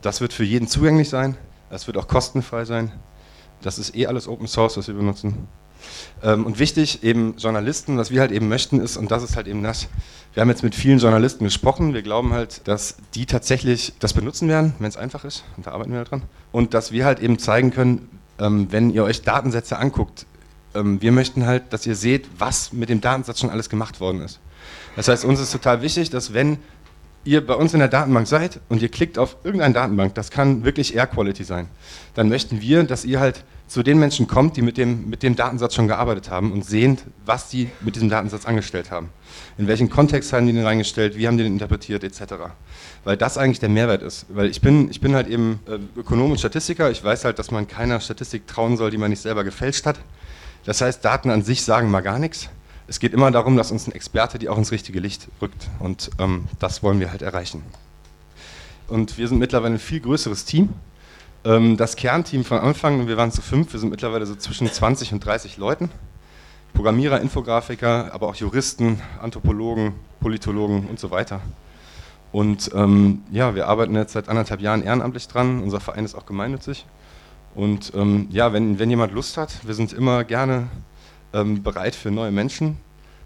Das wird für jeden zugänglich sein, das wird auch kostenfrei sein. Das ist eh alles Open Source, was wir benutzen. Ähm, und wichtig, eben Journalisten, was wir halt eben möchten ist, und das ist halt eben das, wir haben jetzt mit vielen Journalisten gesprochen, wir glauben halt, dass die tatsächlich das benutzen werden, wenn es einfach ist, und da arbeiten wir halt dran. Und dass wir halt eben zeigen können, ähm, wenn ihr euch Datensätze anguckt, ähm, wir möchten halt, dass ihr seht, was mit dem Datensatz schon alles gemacht worden ist. Das heißt, uns ist total wichtig, dass wenn ihr bei uns in der Datenbank seid und ihr klickt auf irgendeine Datenbank, das kann wirklich Air Quality sein, dann möchten wir, dass ihr halt zu den Menschen kommt, die mit dem, mit dem Datensatz schon gearbeitet haben und sehen, was die mit diesem Datensatz angestellt haben. In welchen Kontext haben die den reingestellt, wie haben die den interpretiert, etc. Weil das eigentlich der Mehrwert ist. Weil ich bin, ich bin halt eben äh, Ökonom und Statistiker, ich weiß halt, dass man keiner Statistik trauen soll, die man nicht selber gefälscht hat. Das heißt, Daten an sich sagen mal gar nichts es geht immer darum, dass uns ein Experte die auch ins richtige Licht rückt. Und ähm, das wollen wir halt erreichen. Und wir sind mittlerweile ein viel größeres Team. Ähm, das Kernteam von Anfang, wir waren zu fünf, wir sind mittlerweile so zwischen 20 und 30 Leuten. Programmierer, Infografiker, aber auch Juristen, Anthropologen, Politologen und so weiter. Und ähm, ja, wir arbeiten jetzt seit anderthalb Jahren ehrenamtlich dran. Unser Verein ist auch gemeinnützig. Und ähm, ja, wenn, wenn jemand Lust hat, wir sind immer gerne ähm, bereit für neue Menschen.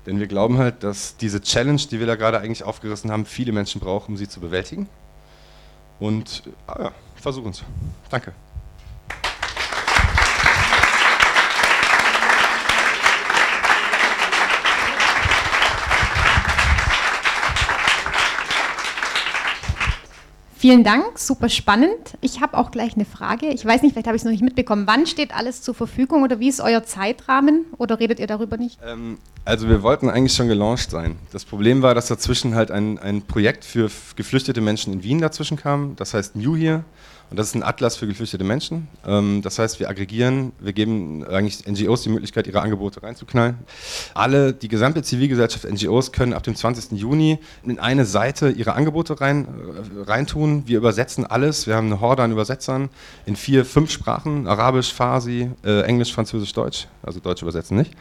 Denn wir glauben halt, dass diese Challenge, die wir da gerade eigentlich aufgerissen haben, viele Menschen brauchen, um sie zu bewältigen. Und ah ja, versuchen es. Danke. Vielen Dank, super spannend. Ich habe auch gleich eine Frage. Ich weiß nicht, vielleicht habe ich es noch nicht mitbekommen. Wann steht alles zur Verfügung oder wie ist euer Zeitrahmen oder redet ihr darüber nicht? Ähm, also wir wollten eigentlich schon gelauncht sein. Das Problem war, dass dazwischen halt ein, ein Projekt für geflüchtete Menschen in Wien dazwischen kam. Das heißt New Here. Und das ist ein Atlas für geflüchtete Menschen. Ähm, das heißt, wir aggregieren, wir geben eigentlich NGOs die Möglichkeit, ihre Angebote reinzuknallen. Alle, die gesamte Zivilgesellschaft, NGOs können ab dem 20. Juni in eine Seite ihre Angebote rein, äh, reintun. Wir übersetzen alles. Wir haben eine Horde an Übersetzern in vier, fünf Sprachen: Arabisch, Farsi, äh, Englisch, Französisch, Deutsch. Also Deutsch übersetzen nicht.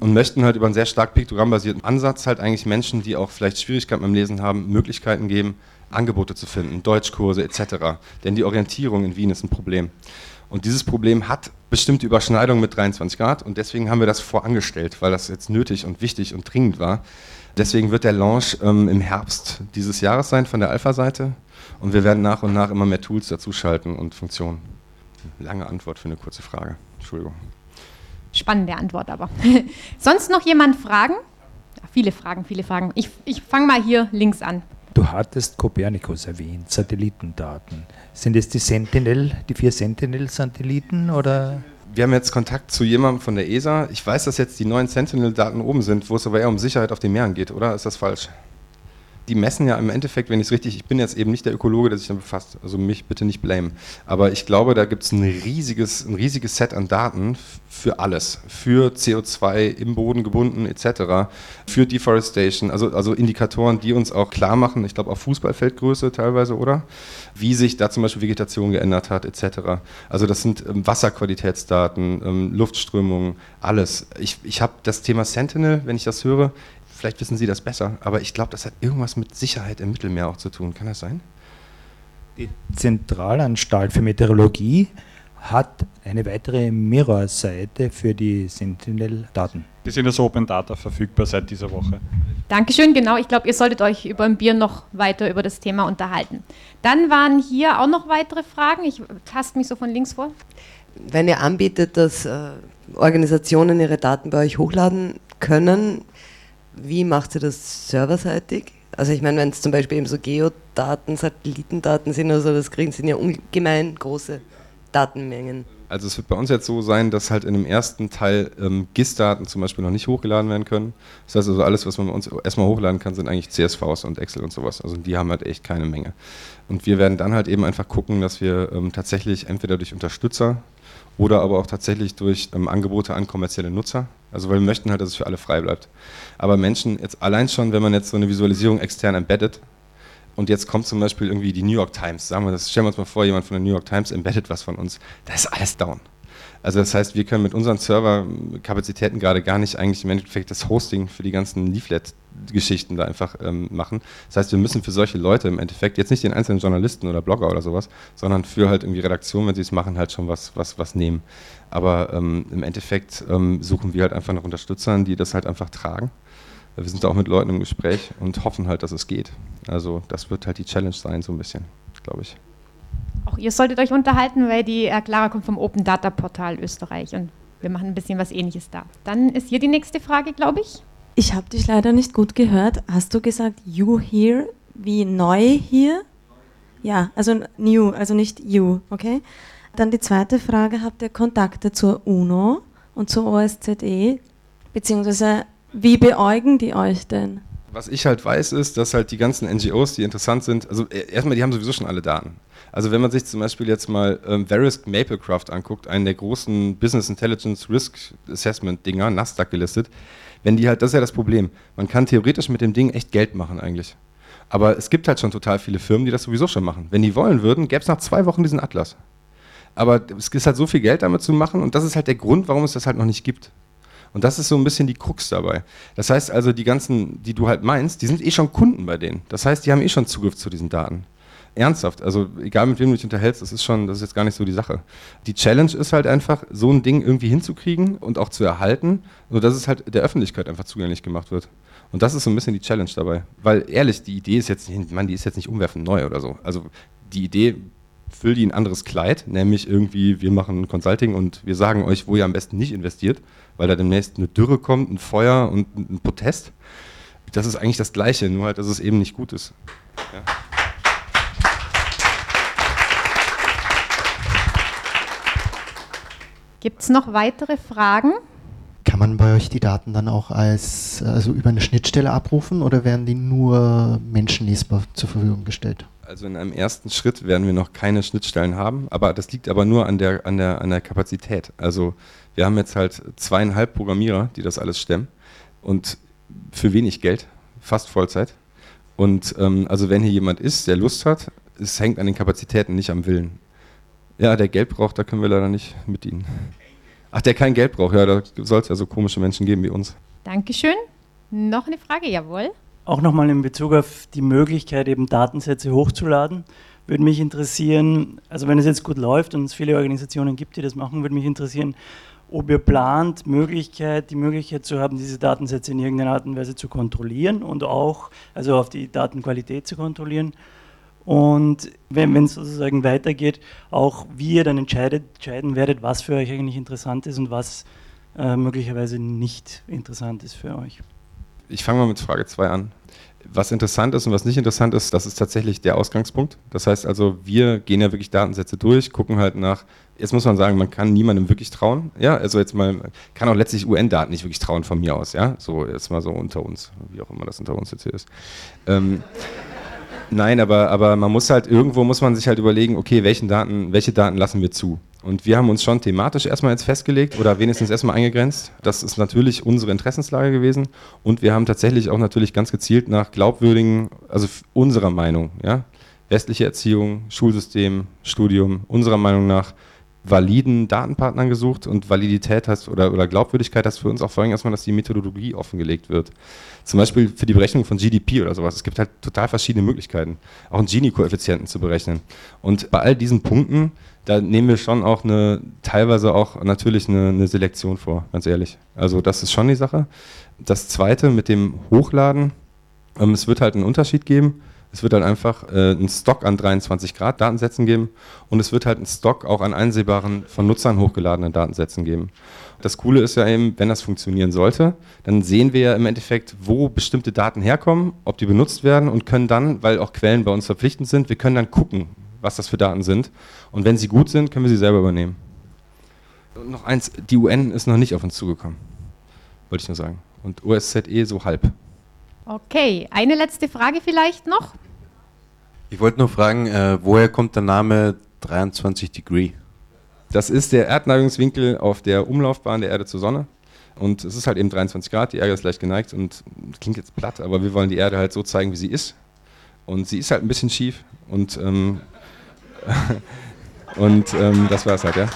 Und möchten halt über einen sehr stark piktogramm-basierten Ansatz halt eigentlich Menschen, die auch vielleicht Schwierigkeiten beim Lesen haben, Möglichkeiten geben, Angebote zu finden, Deutschkurse etc. Denn die Orientierung in Wien ist ein Problem. Und dieses Problem hat bestimmte Überschneidungen mit 23 Grad und deswegen haben wir das vorangestellt, weil das jetzt nötig und wichtig und dringend war. Deswegen wird der Launch ähm, im Herbst dieses Jahres sein von der Alpha-Seite und wir werden nach und nach immer mehr Tools dazuschalten und Funktionen. Lange Antwort für eine kurze Frage. Entschuldigung. Spannende Antwort aber. Sonst noch jemand Fragen? Viele Fragen, viele Fragen. Ich, ich fange mal hier links an. Du hattest Kopernikus erwähnt, Satellitendaten. Sind es die Sentinel, die vier Sentinel-Satelliten oder? Wir haben jetzt Kontakt zu jemandem von der ESA. Ich weiß, dass jetzt die neuen Sentinel-Daten oben sind, wo es aber eher um Sicherheit auf den Meeren geht, oder? Ist das falsch? Die messen ja im Endeffekt, wenn ich es richtig, ich bin jetzt eben nicht der Ökologe, der sich damit befasst, also mich bitte nicht blamen, aber ich glaube, da gibt es ein riesiges, ein riesiges Set an Daten für alles, für CO2 im Boden gebunden etc., für Deforestation, also, also Indikatoren, die uns auch klar machen, ich glaube auf Fußballfeldgröße teilweise, oder? Wie sich da zum Beispiel Vegetation geändert hat etc. Also das sind ähm, Wasserqualitätsdaten, ähm, Luftströmungen, alles. Ich, ich habe das Thema Sentinel, wenn ich das höre, Vielleicht wissen Sie das besser, aber ich glaube, das hat irgendwas mit Sicherheit im Mittelmeer auch zu tun. Kann das sein? Die Zentralanstalt für Meteorologie hat eine weitere Mirror-Seite für die Sentinel-Daten. Die sind als Open Data verfügbar seit dieser Woche. Dankeschön, genau. Ich glaube, ihr solltet euch über ein Bier noch weiter über das Thema unterhalten. Dann waren hier auch noch weitere Fragen. Ich taste mich so von links vor. Wenn ihr anbietet, dass äh, Organisationen ihre Daten bei euch hochladen können, wie macht ihr das serverseitig? Also ich meine, wenn es zum Beispiel eben so Geodaten, Satellitendaten sind oder so, das kriegen, sind ja ungemein große Datenmengen. Also es wird bei uns jetzt so sein, dass halt in dem ersten Teil ähm, GIS-Daten zum Beispiel noch nicht hochgeladen werden können. Das heißt also, alles, was man bei uns erstmal hochladen kann, sind eigentlich CSVs und Excel und sowas. Also die haben halt echt keine Menge. Und wir werden dann halt eben einfach gucken, dass wir ähm, tatsächlich entweder durch Unterstützer oder aber auch tatsächlich durch ähm, Angebote an kommerzielle Nutzer. Also weil wir möchten halt, dass es für alle frei bleibt. Aber Menschen jetzt allein schon, wenn man jetzt so eine Visualisierung extern embedded, und jetzt kommt zum Beispiel irgendwie die New York Times, sagen wir das, stellen wir uns mal vor, jemand von der New York Times embeddet was von uns, da ist alles down. Also das heißt, wir können mit unseren Serverkapazitäten gerade gar nicht eigentlich im Endeffekt das Hosting für die ganzen Leaflet-Geschichten da einfach ähm, machen. Das heißt, wir müssen für solche Leute im Endeffekt, jetzt nicht den einzelnen Journalisten oder Blogger oder sowas, sondern für halt irgendwie Redaktion, wenn sie es machen, halt schon was, was, was nehmen. Aber ähm, im Endeffekt ähm, suchen wir halt einfach nach Unterstützern, die das halt einfach tragen wir sind da auch mit Leuten im Gespräch und hoffen halt, dass es geht. Also das wird halt die Challenge sein, so ein bisschen, glaube ich. Auch ihr solltet euch unterhalten, weil die äh, Clara kommt vom Open Data Portal Österreich und wir machen ein bisschen was ähnliches da. Dann ist hier die nächste Frage, glaube ich. Ich habe dich leider nicht gut gehört. Hast du gesagt you here wie neu hier? Ja, also new, also nicht you, okay? Dann die zweite Frage, habt ihr Kontakte zur UNO und zur OSZE? Beziehungsweise wie beäugen die euch denn? Was ich halt weiß, ist, dass halt die ganzen NGOs, die interessant sind, also äh, erstmal, die haben sowieso schon alle Daten. Also wenn man sich zum Beispiel jetzt mal ähm, Verisk Maplecraft anguckt, einen der großen Business Intelligence Risk Assessment Dinger, Nasdaq gelistet, wenn die halt, das ist ja das Problem, man kann theoretisch mit dem Ding echt Geld machen eigentlich. Aber es gibt halt schon total viele Firmen, die das sowieso schon machen. Wenn die wollen würden, gäbe es nach zwei Wochen diesen Atlas. Aber es ist halt so viel Geld damit zu machen und das ist halt der Grund, warum es das halt noch nicht gibt. Und das ist so ein bisschen die Krux dabei. Das heißt also, die ganzen, die du halt meinst, die sind eh schon Kunden bei denen. Das heißt, die haben eh schon Zugriff zu diesen Daten. Ernsthaft, also egal mit wem du dich unterhältst, das ist schon, das ist jetzt gar nicht so die Sache. Die Challenge ist halt einfach, so ein Ding irgendwie hinzukriegen und auch zu erhalten, sodass es halt der Öffentlichkeit einfach zugänglich gemacht wird. Und das ist so ein bisschen die Challenge dabei. Weil ehrlich, die Idee ist jetzt man, die ist jetzt nicht umwerfend neu oder so. Also die Idee füllt die ein anderes Kleid, nämlich irgendwie, wir machen Consulting und wir sagen euch, wo ihr am besten nicht investiert weil da demnächst eine Dürre kommt, ein Feuer und ein Protest. Das ist eigentlich das Gleiche, nur halt, dass es eben nicht gut ist. Ja. Gibt es noch weitere Fragen? Kann man bei euch die Daten dann auch als also über eine Schnittstelle abrufen oder werden die nur menschenlesbar zur Verfügung gestellt? Also in einem ersten Schritt werden wir noch keine Schnittstellen haben, aber das liegt aber nur an der, an der, an der Kapazität. Also wir haben jetzt halt zweieinhalb Programmierer, die das alles stemmen und für wenig Geld, fast Vollzeit. Und ähm, also wenn hier jemand ist, der Lust hat, es hängt an den Kapazitäten, nicht am Willen. Ja, der Geld braucht, da können wir leider nicht mit ihnen. Ach, der kein Geld braucht, ja, da soll es ja so komische Menschen geben wie uns. Dankeschön. Noch eine Frage, jawohl. Auch nochmal in Bezug auf die Möglichkeit, eben Datensätze hochzuladen würde mich interessieren, also wenn es jetzt gut läuft und es viele Organisationen gibt, die das machen, würde mich interessieren, ob ihr plant, Möglichkeit, die Möglichkeit zu haben, diese Datensätze in irgendeiner Art und Weise zu kontrollieren und auch, also auf die Datenqualität zu kontrollieren. Und wenn es sozusagen weitergeht, auch wie ihr dann entscheidet, entscheiden werdet, was für euch eigentlich interessant ist und was äh, möglicherweise nicht interessant ist für euch. Ich fange mal mit Frage 2 an. Was interessant ist und was nicht interessant ist, das ist tatsächlich der Ausgangspunkt. Das heißt also, wir gehen ja wirklich Datensätze durch, gucken halt nach, jetzt muss man sagen, man kann niemandem wirklich trauen. Ja, also jetzt mal, kann auch letztlich UN-Daten nicht wirklich trauen von mir aus. Ja, so jetzt mal so unter uns, wie auch immer das unter uns jetzt hier ist. Ähm, nein, aber, aber man muss halt, irgendwo muss man sich halt überlegen, okay, welchen Daten, welche Daten lassen wir zu? Und wir haben uns schon thematisch erstmal jetzt festgelegt oder wenigstens erstmal eingegrenzt. Das ist natürlich unsere Interessenslage gewesen. Und wir haben tatsächlich auch natürlich ganz gezielt nach glaubwürdigen, also unserer Meinung, ja, westliche Erziehung, Schulsystem, Studium, unserer Meinung nach validen Datenpartnern gesucht und Validität heißt oder, oder Glaubwürdigkeit heißt für uns auch vor allem erstmal, dass die Methodologie offengelegt wird. Zum Beispiel für die Berechnung von GDP oder sowas. Es gibt halt total verschiedene Möglichkeiten, auch einen Gini-Koeffizienten zu berechnen. Und bei all diesen Punkten, da nehmen wir schon auch eine, teilweise auch natürlich eine, eine Selektion vor, ganz ehrlich. Also das ist schon die Sache. Das zweite mit dem Hochladen, ähm, es wird halt einen Unterschied geben es wird halt einfach äh, einen Stock an 23 Grad Datensätzen geben und es wird halt einen Stock auch an einsehbaren, von Nutzern hochgeladenen Datensätzen geben. Das Coole ist ja eben, wenn das funktionieren sollte, dann sehen wir ja im Endeffekt, wo bestimmte Daten herkommen, ob die benutzt werden und können dann, weil auch Quellen bei uns verpflichtend sind, wir können dann gucken, was das für Daten sind. Und wenn sie gut sind, können wir sie selber übernehmen. Und noch eins, die UN ist noch nicht auf uns zugekommen. Wollte ich nur sagen. Und OSZE so halb. Okay, eine letzte Frage vielleicht noch. Ich wollte nur fragen, äh, woher kommt der Name 23 Degree? Das ist der Erdneigungswinkel auf der Umlaufbahn der Erde zur Sonne. Und es ist halt eben 23 Grad, die Erde ist leicht geneigt und klingt jetzt platt, aber wir wollen die Erde halt so zeigen, wie sie ist. Und sie ist halt ein bisschen schief und, ähm, und ähm, das war es halt, ja.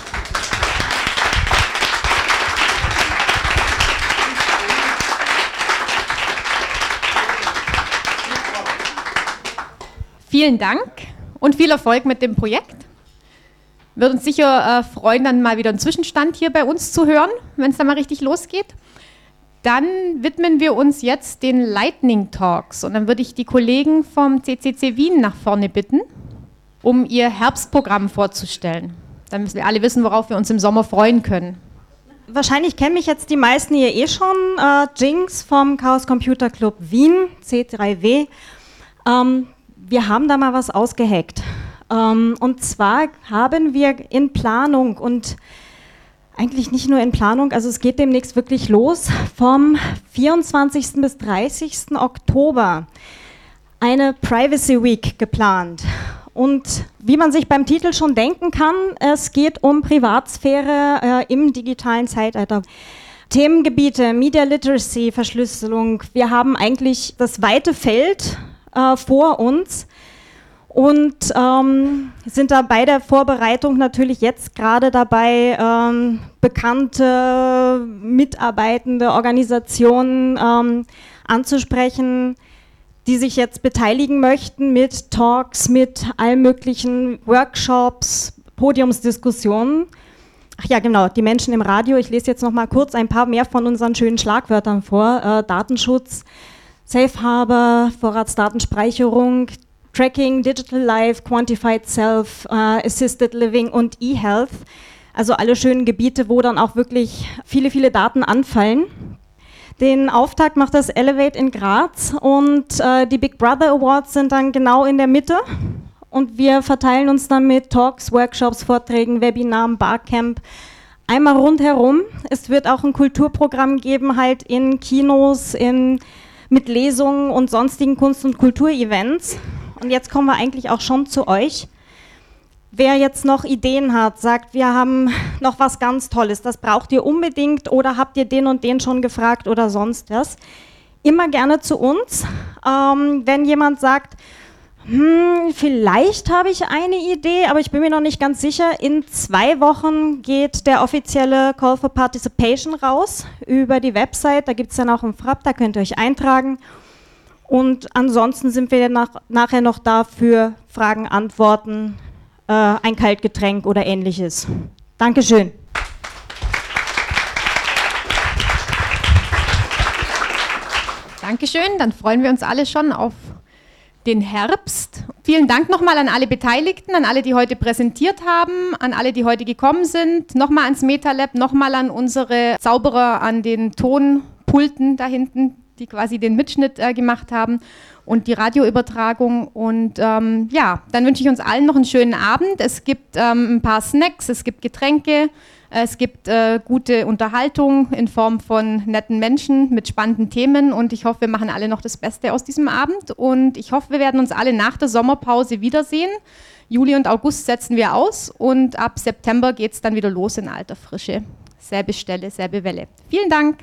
Vielen Dank und viel Erfolg mit dem Projekt. Wird uns sicher äh, freuen, dann mal wieder einen Zwischenstand hier bei uns zu hören, wenn es dann mal richtig losgeht. Dann widmen wir uns jetzt den Lightning Talks und dann würde ich die Kollegen vom CCC Wien nach vorne bitten, um ihr Herbstprogramm vorzustellen. Müssen wir alle wissen, worauf wir uns im Sommer freuen können. Wahrscheinlich kennen mich jetzt die meisten hier eh schon. Äh, Jinx vom Chaos Computer Club Wien, C3W. Ähm, wir haben da mal was ausgeheckt. Ähm, und zwar haben wir in Planung und eigentlich nicht nur in Planung, also es geht demnächst wirklich los, vom 24. bis 30. Oktober eine Privacy Week geplant. Und wie man sich beim Titel schon denken kann, es geht um Privatsphäre äh, im digitalen Zeitalter. Themengebiete, Media Literacy, Verschlüsselung. Wir haben eigentlich das weite Feld äh, vor uns und ähm, sind da bei der Vorbereitung natürlich jetzt gerade dabei, ähm, bekannte, mitarbeitende Organisationen ähm, anzusprechen, die sich jetzt beteiligen möchten mit Talks, mit allen möglichen Workshops, Podiumsdiskussionen. Ach ja, genau, die Menschen im Radio. Ich lese jetzt noch mal kurz ein paar mehr von unseren schönen Schlagwörtern vor. Äh, Datenschutz, Safe Harbor, Vorratsdatenspeicherung, Tracking, Digital Life, Quantified Self, uh, Assisted Living und eHealth. Also alle schönen Gebiete, wo dann auch wirklich viele, viele Daten anfallen. Den Auftakt macht das Elevate in Graz und äh, die Big Brother Awards sind dann genau in der Mitte. Und wir verteilen uns dann mit Talks, Workshops, Vorträgen, Webinaren, Barcamp einmal rundherum. Es wird auch ein Kulturprogramm geben, halt in Kinos, in, mit Lesungen und sonstigen Kunst- und Kulturevents. Und jetzt kommen wir eigentlich auch schon zu euch. Wer jetzt noch Ideen hat, sagt, wir haben noch was ganz Tolles, das braucht ihr unbedingt oder habt ihr den und den schon gefragt oder sonst was, immer gerne zu uns. Ähm, wenn jemand sagt, hm, vielleicht habe ich eine Idee, aber ich bin mir noch nicht ganz sicher. In zwei Wochen geht der offizielle Call for Participation raus über die Website. Da gibt es dann auch einen Frapp, da könnt ihr euch eintragen. Und ansonsten sind wir nach, nachher noch da für Fragen, Antworten, äh, ein Kaltgetränk oder ähnliches. Dankeschön. Dankeschön, dann freuen wir uns alle schon auf den Herbst. Vielen Dank nochmal an alle Beteiligten, an alle, die heute präsentiert haben, an alle, die heute gekommen sind, nochmal ans MetaLab, nochmal an unsere Zauberer an den Tonpulten da hinten, die quasi den Mitschnitt äh, gemacht haben und die Radioübertragung. Und ähm, ja, dann wünsche ich uns allen noch einen schönen Abend. Es gibt ähm, ein paar Snacks, es gibt Getränke, es gibt äh, gute Unterhaltung in Form von netten Menschen mit spannenden Themen und ich hoffe, wir machen alle noch das Beste aus diesem Abend und ich hoffe, wir werden uns alle nach der Sommerpause wiedersehen. Juli und August setzen wir aus und ab September geht es dann wieder los in alter Frische. Selbe Stelle, selbe Welle. Vielen Dank.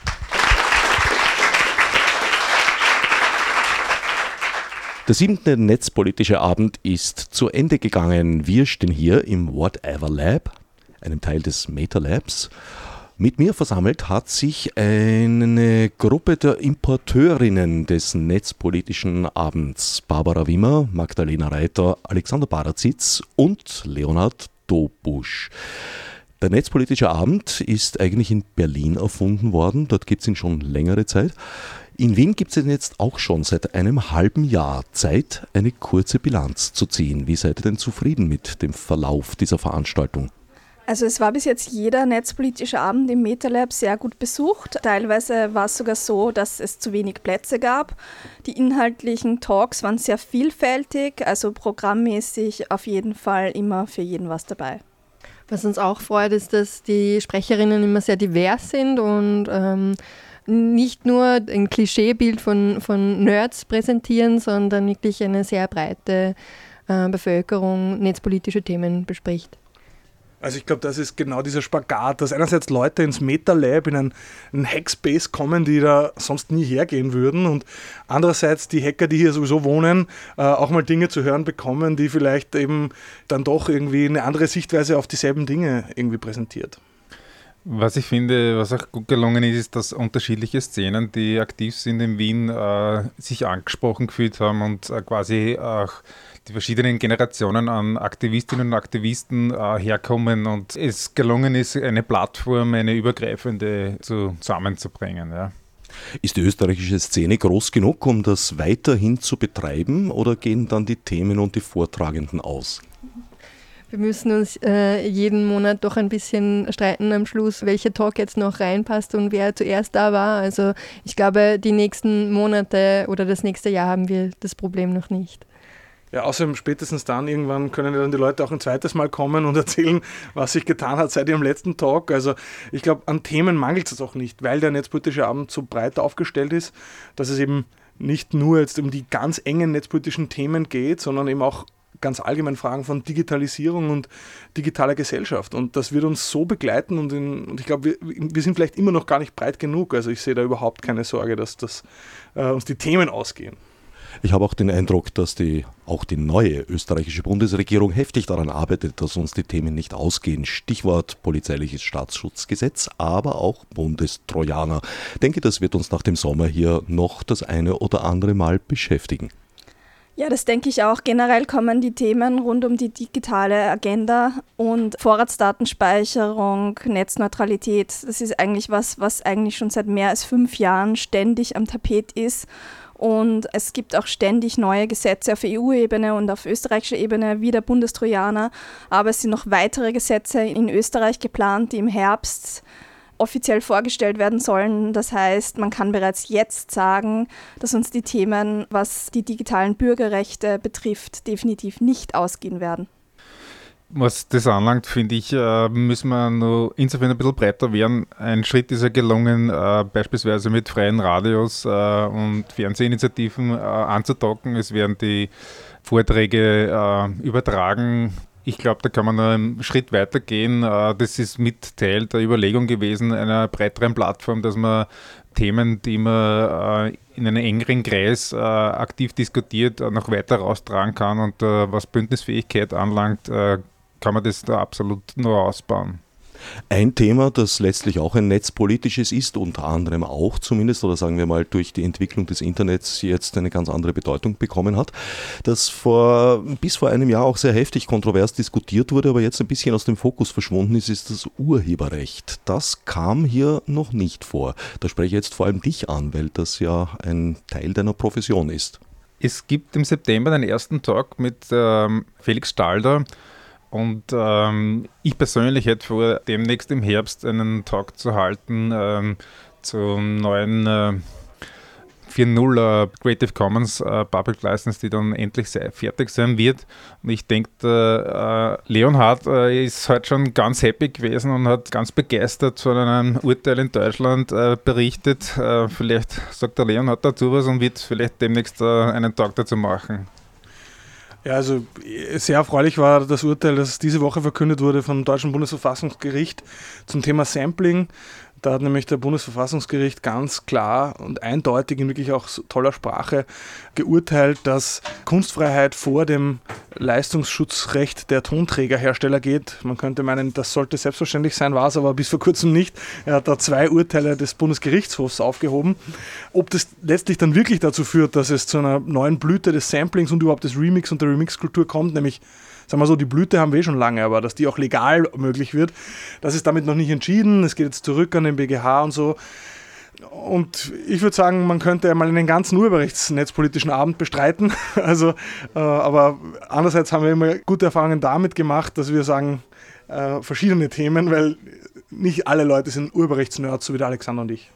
Der siebte Netzpolitische Abend ist zu Ende gegangen. Wir stehen hier im Whatever Lab, einem Teil des Meta Labs. Mit mir versammelt hat sich eine Gruppe der Importeurinnen des Netzpolitischen Abends. Barbara Wimmer, Magdalena Reiter, Alexander Barazitz und Leonhard Dobusch. Der Netzpolitische Abend ist eigentlich in Berlin erfunden worden. Dort gibt es ihn schon längere Zeit. In Wien gibt es jetzt auch schon seit einem halben Jahr Zeit, eine kurze Bilanz zu ziehen. Wie seid ihr denn zufrieden mit dem Verlauf dieser Veranstaltung? Also es war bis jetzt jeder netzpolitische Abend im MetaLab sehr gut besucht. Teilweise war es sogar so, dass es zu wenig Plätze gab. Die inhaltlichen Talks waren sehr vielfältig, also programmmäßig auf jeden Fall immer für jeden was dabei. Was uns auch freut, ist, dass die Sprecherinnen immer sehr divers sind und ähm, nicht nur ein Klischeebild von, von Nerds präsentieren, sondern wirklich eine sehr breite äh, Bevölkerung netzpolitische Themen bespricht. Also ich glaube, das ist genau dieser Spagat, dass einerseits Leute ins MetaLab in einen Hackspace kommen, die da sonst nie hergehen würden und andererseits die Hacker, die hier sowieso wohnen, äh, auch mal Dinge zu hören bekommen, die vielleicht eben dann doch irgendwie eine andere Sichtweise auf dieselben Dinge irgendwie präsentiert. Was ich finde, was auch gut gelungen ist, ist, dass unterschiedliche Szenen, die aktiv sind in Wien, äh, sich angesprochen gefühlt haben und äh, quasi auch die verschiedenen Generationen an Aktivistinnen und Aktivisten äh, herkommen und es gelungen ist, eine Plattform, eine übergreifende zusammenzubringen. Ja. Ist die österreichische Szene groß genug, um das weiterhin zu betreiben oder gehen dann die Themen und die Vortragenden aus? Wir müssen uns äh, jeden Monat doch ein bisschen streiten am Schluss, welcher Talk jetzt noch reinpasst und wer zuerst da war. Also ich glaube, die nächsten Monate oder das nächste Jahr haben wir das Problem noch nicht. Ja, außerdem spätestens dann irgendwann können dann die Leute auch ein zweites Mal kommen und erzählen, was sich getan hat seit ihrem letzten Talk. Also ich glaube, an Themen mangelt es auch nicht, weil der netzpolitische Abend so breit aufgestellt ist, dass es eben nicht nur jetzt um die ganz engen netzpolitischen Themen geht, sondern eben auch ganz allgemein Fragen von Digitalisierung und digitaler Gesellschaft. Und das wird uns so begleiten und, in, und ich glaube, wir, wir, sind vielleicht immer noch gar nicht breit genug. Also ich sehe da überhaupt keine Sorge, dass das, äh, uns die Themen ausgehen. Ich habe auch den Eindruck, dass die, auch die neue österreichische Bundesregierung heftig daran arbeitet, dass uns die Themen nicht ausgehen. Stichwort polizeiliches Staatsschutzgesetz, aber auch Bundestrojaner. Ich denke, das wird uns nach dem Sommer hier noch das eine oder andere Mal beschäftigen. Ja, das denke ich auch. Generell kommen die Themen rund um die digitale Agenda und Vorratsdatenspeicherung, Netzneutralität. Das ist eigentlich was, was eigentlich schon seit mehr als fünf Jahren ständig am Tapet ist. Und es gibt auch ständig neue Gesetze auf EU-Ebene und auf österreichischer Ebene, wie der Bundestrojaner. Aber es sind noch weitere Gesetze in Österreich geplant, die im Herbst offiziell vorgestellt werden sollen. Das heißt, man kann bereits jetzt sagen, dass uns die Themen, was die digitalen Bürgerrechte betrifft, definitiv nicht ausgehen werden. Was das anlangt, finde ich, äh, müssen wir noch insofern ein bisschen breiter werden. Ein Schritt ist ja gelungen, äh, beispielsweise mit freien Radios äh, und Fernsehinitiativen anzudocken. Es werden die Vorträge übertragen ich glaube, da kann man einen Schritt weiter gehen. Äh, das ist mit Teil der Überlegung gewesen, einer breiteren Plattform, dass man Themen, die man äh, in einem engeren Kreis äh, aktiv diskutiert, noch weiter raustragen kann. Und was Bündnisfähigkeit anlangt, kann man das da absolut nur ausbauen. Ein Thema, das letztlich auch ein netzpolitisches ist, unter anderem auch zumindest, oder sagen wir mal durch die Entwicklung des Internets jetzt eine ganz andere Bedeutung bekommen hat, das vor, bis vor einem Jahr auch sehr heftig kontrovers diskutiert wurde, aber jetzt ein bisschen aus dem Fokus verschwunden ist, ist das Urheberrecht. Das kam hier noch nicht vor. Da spreche ich jetzt vor allem dich an, weil das ja ein Teil deiner Profession ist. Es gibt im September den ersten Talk mit ähm, Felix Stalder, und ähm, ich persönlich hätte vor, demnächst im Herbst einen Talk zu halten ähm, zum neuen äh, 4.0 Creative Commons äh, Public License, die dann endlich fertig sein wird. Und ich denke, äh, Leonhard äh, ist heute schon ganz happy gewesen und hat ganz begeistert von einem Urteil in Deutschland äh, berichtet. Äh, vielleicht sagt der Leonhard dazu was und wird vielleicht demnächst äh, einen Talk dazu machen. Ja, also sehr erfreulich war das Urteil, das diese Woche verkündet wurde vom Deutschen Bundesverfassungsgericht zum Thema Sampling. Da hat nämlich der Bundesverfassungsgericht ganz klar und eindeutig in wirklich auch toller Sprache geurteilt, dass Kunstfreiheit vor dem Leistungsschutzrecht der Tonträgerhersteller geht. Man könnte meinen, das sollte selbstverständlich sein, war es aber bis vor kurzem nicht. Er hat da zwei Urteile des Bundesgerichtshofs aufgehoben. Ob das letztlich dann wirklich dazu führt, dass es zu einer neuen Blüte des Samplings und überhaupt des Remix und der Remix-Kultur kommt, nämlich sagen wir so, die Blüte haben wir eh schon lange, aber dass die auch legal möglich wird, das ist damit noch nicht entschieden. Es geht jetzt zurück an den BGH und so. Und ich würde sagen, man könnte ja mal einen ganzen urheberrechtsnetzpolitischen Abend bestreiten. Also, äh, aber andererseits haben wir immer gute Erfahrungen damit gemacht, dass wir sagen, äh, verschiedene Themen, weil nicht alle Leute sind Urheberrechtsnerds, so wie der Alexander und ich.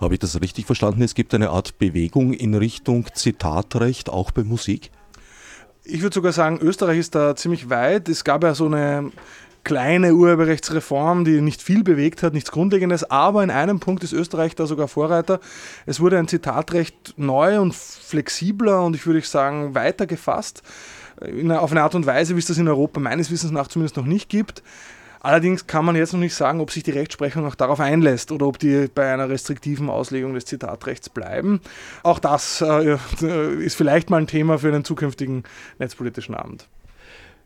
Habe ich das richtig verstanden? Es gibt eine Art Bewegung in Richtung Zitatrecht, auch bei Musik? Ich würde sogar sagen, Österreich ist da ziemlich weit. Es gab ja so eine kleine Urheberrechtsreform, die nicht viel bewegt hat, nichts Grundlegendes, aber in einem Punkt ist Österreich da sogar Vorreiter. Es wurde ein Zitatrecht neu und flexibler und ich würde sagen weiter gefasst, auf eine Art und Weise, wie es das in Europa meines Wissens nach zumindest noch nicht gibt. Allerdings kann man jetzt noch nicht sagen, ob sich die Rechtsprechung auch darauf einlässt oder ob die bei einer restriktiven Auslegung des Zitatrechts bleiben. Auch das äh, ist vielleicht mal ein Thema für einen zukünftigen netzpolitischen Abend.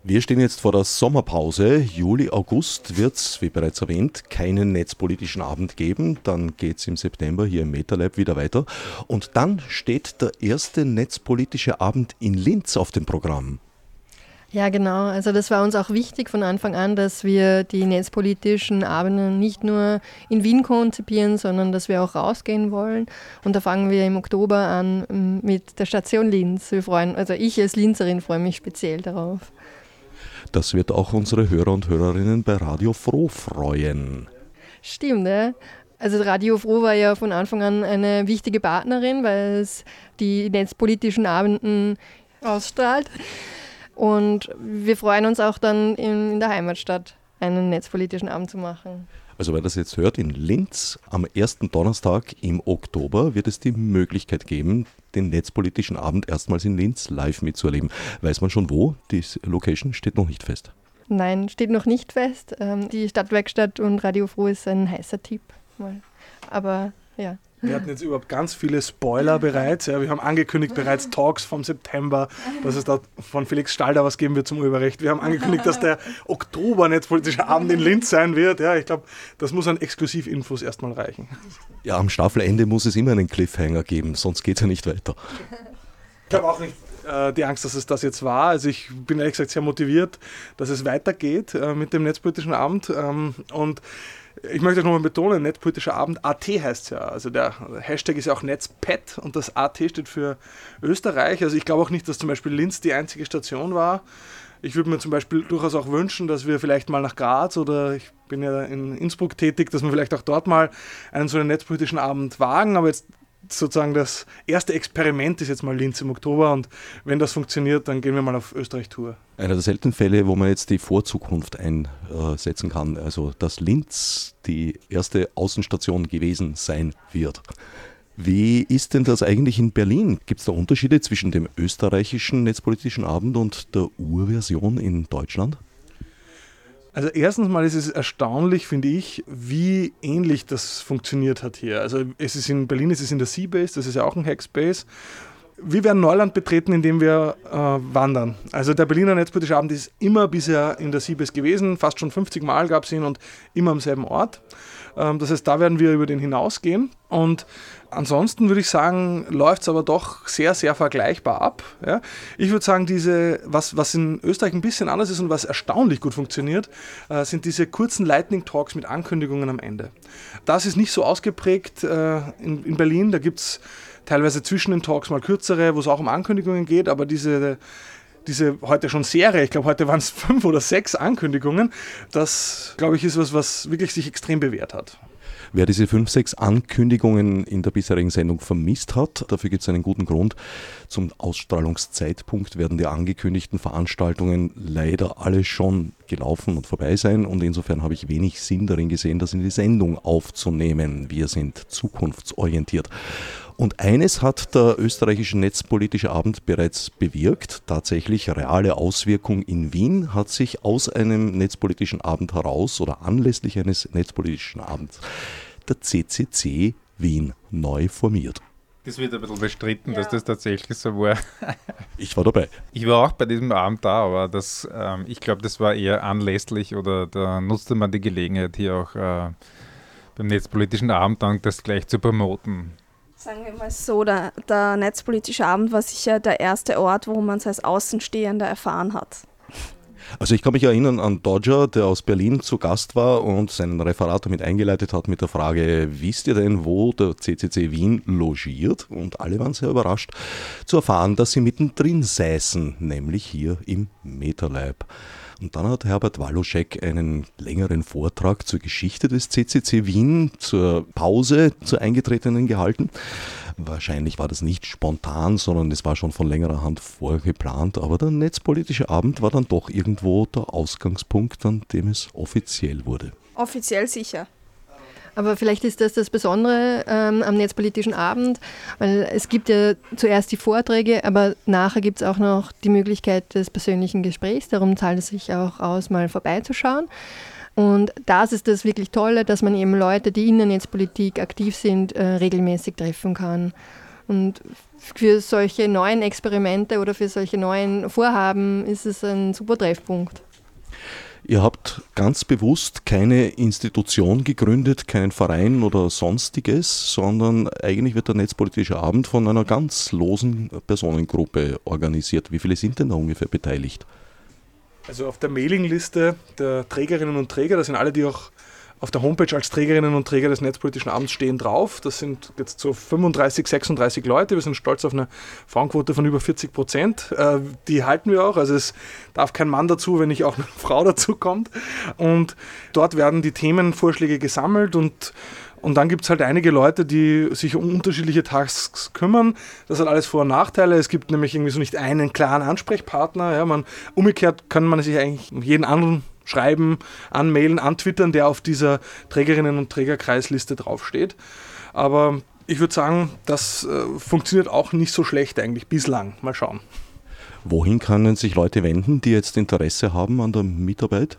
Wir stehen jetzt vor der Sommerpause. Juli, August wird es, wie bereits erwähnt, keinen netzpolitischen Abend geben. Dann geht es im September hier im MetaLab wieder weiter. Und dann steht der erste netzpolitische Abend in Linz auf dem Programm. Ja, genau. Also das war uns auch wichtig von Anfang an, dass wir die netzpolitischen Abende nicht nur in Wien konzipieren, sondern dass wir auch rausgehen wollen. Und da fangen wir im Oktober an mm, mit der Station Linz. Wir freuen, also ich als Linzerin freue mich speziell darauf. Das wird auch unsere Hörer und Hörerinnen bei Radio Froh freuen. Stimmt, ja. Also Radio Froh war ja von Anfang an eine wichtige Partnerin, weil es die netzpolitischen Abenden ausstrahlt. Und wir freuen uns auch dann in, in der Heimatstadt einen netzpolitischen Abend zu machen. Also wer das jetzt hört, in Linz am ersten Donnerstag im Oktober wird es die Möglichkeit geben, den netzpolitischen Abend erstmals in Linz live mitzuerleben. Weiß man schon wo? Die Location steht noch nicht fest. Nein, steht noch nicht fest. Ähm, die Stadtwerkstatt und Radio Froh ist ein heißer Tipp. Aber ja. Wir hatten jetzt überhaupt ganz viele Spoiler bereits. Ja. Wir haben angekündigt bereits Talks vom September, dass es da von Felix Stalder was geben wird zum Urheberrecht. Wir haben angekündigt, dass der Oktober netzpolitische Abend in Linz sein wird. Ja, ich glaube, das muss an Exklusivinfos erstmal reichen. Ja, am Staffelende muss es immer einen Cliffhanger geben, sonst geht es ja nicht weiter. Ich habe auch nicht äh, die Angst, dass es das jetzt war. Also ich bin ehrlich gesagt sehr motiviert, dass es weitergeht äh, mit dem netzpolitischen Abend. Ähm, und ich möchte nochmal betonen, Netzpolitischer Abend, AT heißt es ja. Also der Hashtag ist ja auch Netzpet und das AT steht für Österreich. Also ich glaube auch nicht, dass zum Beispiel Linz die einzige Station war. Ich würde mir zum Beispiel durchaus auch wünschen, dass wir vielleicht mal nach Graz oder ich bin ja in Innsbruck tätig, dass wir vielleicht auch dort mal einen so einen netzpolitischen Abend wagen. Aber jetzt sozusagen das erste Experiment ist jetzt mal Linz im Oktober und wenn das funktioniert, dann gehen wir mal auf Österreich-Tour. Einer der seltenen Fälle, wo man jetzt die Vorzukunft einsetzen kann, also dass Linz die erste Außenstation gewesen sein wird. Wie ist denn das eigentlich in Berlin? Gibt es da Unterschiede zwischen dem österreichischen netzpolitischen Abend und der Urversion in Deutschland? Also erstens mal ist es erstaunlich, finde ich, wie ähnlich das funktioniert hat hier. Also es ist in Berlin, es ist in der Seabase, das ist ja auch ein Hackspace. Wir werden Neuland betreten, indem wir äh, wandern. Also der Berliner Netzpolitische Abend ist immer bisher in der Seabase gewesen, fast schon 50 Mal gab es ihn und immer am selben Ort. Ähm, das heißt, da werden wir über den hinausgehen. Und ansonsten würde ich sagen, läuft es aber doch sehr, sehr vergleichbar ab. Ja. Ich würde sagen, diese, was, was in Österreich ein bisschen anders ist und was erstaunlich gut funktioniert, äh, sind diese kurzen Lightning Talks mit Ankündigungen am Ende. Das ist nicht so ausgeprägt äh, in, in Berlin. Da gibt es teilweise zwischen den Talks mal kürzere, wo es auch um Ankündigungen geht, aber diese diese heute schon Serie, ich glaube, heute waren es fünf oder sechs Ankündigungen. Das, glaube ich, ist was, was wirklich sich extrem bewährt hat. Wer diese fünf, sechs Ankündigungen in der bisherigen Sendung vermisst hat, dafür gibt es einen guten Grund. Zum Ausstrahlungszeitpunkt werden die angekündigten Veranstaltungen leider alle schon gelaufen und vorbei sein und insofern habe ich wenig Sinn darin gesehen, das in die Sendung aufzunehmen. Wir sind zukunftsorientiert. Und eines hat der österreichische Netzpolitische Abend bereits bewirkt. Tatsächlich reale Auswirkung in Wien hat sich aus einem netzpolitischen Abend heraus oder anlässlich eines netzpolitischen Abends der CCC Wien neu formiert. Das wird ein bisschen bestritten, ja. dass das tatsächlich so war. Ich war dabei. Ich war auch bei diesem Abend da, aber das, ähm, ich glaube, das war eher anlässlich oder da nutzte man die Gelegenheit, hier auch äh, beim Netzpolitischen Abend dann das gleich zu promoten. Sagen wir mal so, der, der netzpolitische Abend war sicher der erste Ort, wo man es als Außenstehender erfahren hat. Also ich kann mich erinnern an Dodger, der aus Berlin zu Gast war und seinen Referat damit eingeleitet hat mit der Frage, wisst ihr denn, wo der CCC Wien logiert? Und alle waren sehr überrascht zu erfahren, dass sie mittendrin säßen, nämlich hier im MetaLab. Und dann hat Herbert Waluschek einen längeren Vortrag zur Geschichte des CCC Wien, zur Pause, zur Eingetretenen gehalten. Wahrscheinlich war das nicht spontan, sondern es war schon von längerer Hand vorgeplant, aber der netzpolitische Abend war dann doch irgendwo der Ausgangspunkt, an dem es offiziell wurde. Offiziell sicher. Aber vielleicht ist das das Besondere ähm, am Netzpolitischen Abend, weil es gibt ja zuerst die Vorträge, aber nachher gibt es auch noch die Möglichkeit des persönlichen Gesprächs. Darum zahlt es sich auch aus, mal vorbeizuschauen. Und das ist das wirklich Tolle, dass man eben Leute, die in der Netzpolitik aktiv sind, äh, regelmäßig treffen kann. Und für solche neuen Experimente oder für solche neuen Vorhaben ist es ein super Treffpunkt. Ihr habt ganz bewusst keine Institution gegründet, keinen Verein oder sonstiges, sondern eigentlich wird der Netzpolitische Abend von einer ganz losen Personengruppe organisiert. Wie viele sind denn da ungefähr beteiligt? Also auf der Mailingliste der Trägerinnen und Träger, das sind alle, die auch auf der Homepage als Trägerinnen und Träger des Netzpolitischen Abends stehen drauf. Das sind jetzt so 35, 36 Leute. Wir sind stolz auf eine Frauenquote von über 40 Prozent. Äh, die halten wir auch. Also es darf kein Mann dazu, wenn nicht auch eine Frau dazu kommt. Und dort werden die Themenvorschläge gesammelt und und dann gibt es halt einige Leute, die sich um unterschiedliche Tasks kümmern. Das hat alles Vor- und Nachteile. Es gibt nämlich irgendwie so nicht einen klaren Ansprechpartner. Ja, man, umgekehrt kann man sich eigentlich jeden anderen schreiben, anmailen, antwittern, der auf dieser Trägerinnen- und Trägerkreisliste draufsteht. Aber ich würde sagen, das äh, funktioniert auch nicht so schlecht eigentlich bislang. Mal schauen. Wohin können sich Leute wenden, die jetzt Interesse haben an der Mitarbeit?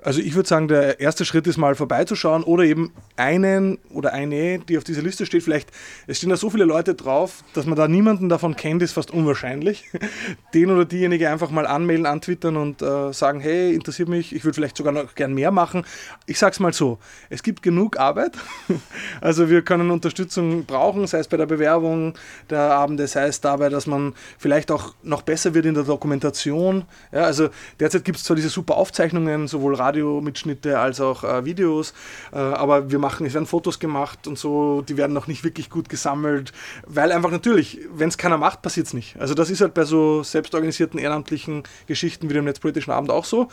Also ich würde sagen, der erste Schritt ist mal vorbeizuschauen oder eben einen oder eine, die auf dieser Liste steht. Vielleicht, es stehen da so viele Leute drauf, dass man da niemanden davon kennt, ist fast unwahrscheinlich. Den oder diejenige einfach mal anmelden, antwittern und äh, sagen, hey, interessiert mich, ich würde vielleicht sogar noch gern mehr machen. Ich sage es mal so, es gibt genug Arbeit. Also wir können Unterstützung brauchen, sei es bei der Bewerbung der Abende, sei es dabei, dass man vielleicht auch noch besser wird in der Dokumentation. Ja, also derzeit gibt es zwar diese super Aufzeichnungen, sowohl Radio Radiomitschnitte als auch äh, Videos. Äh, aber wir machen, es werden Fotos gemacht und so, die werden noch nicht wirklich gut gesammelt, weil einfach natürlich, wenn es keiner macht, passiert es nicht. Also das ist halt bei so selbstorganisierten ehrenamtlichen Geschichten wie dem Netzpolitischen Abend auch so.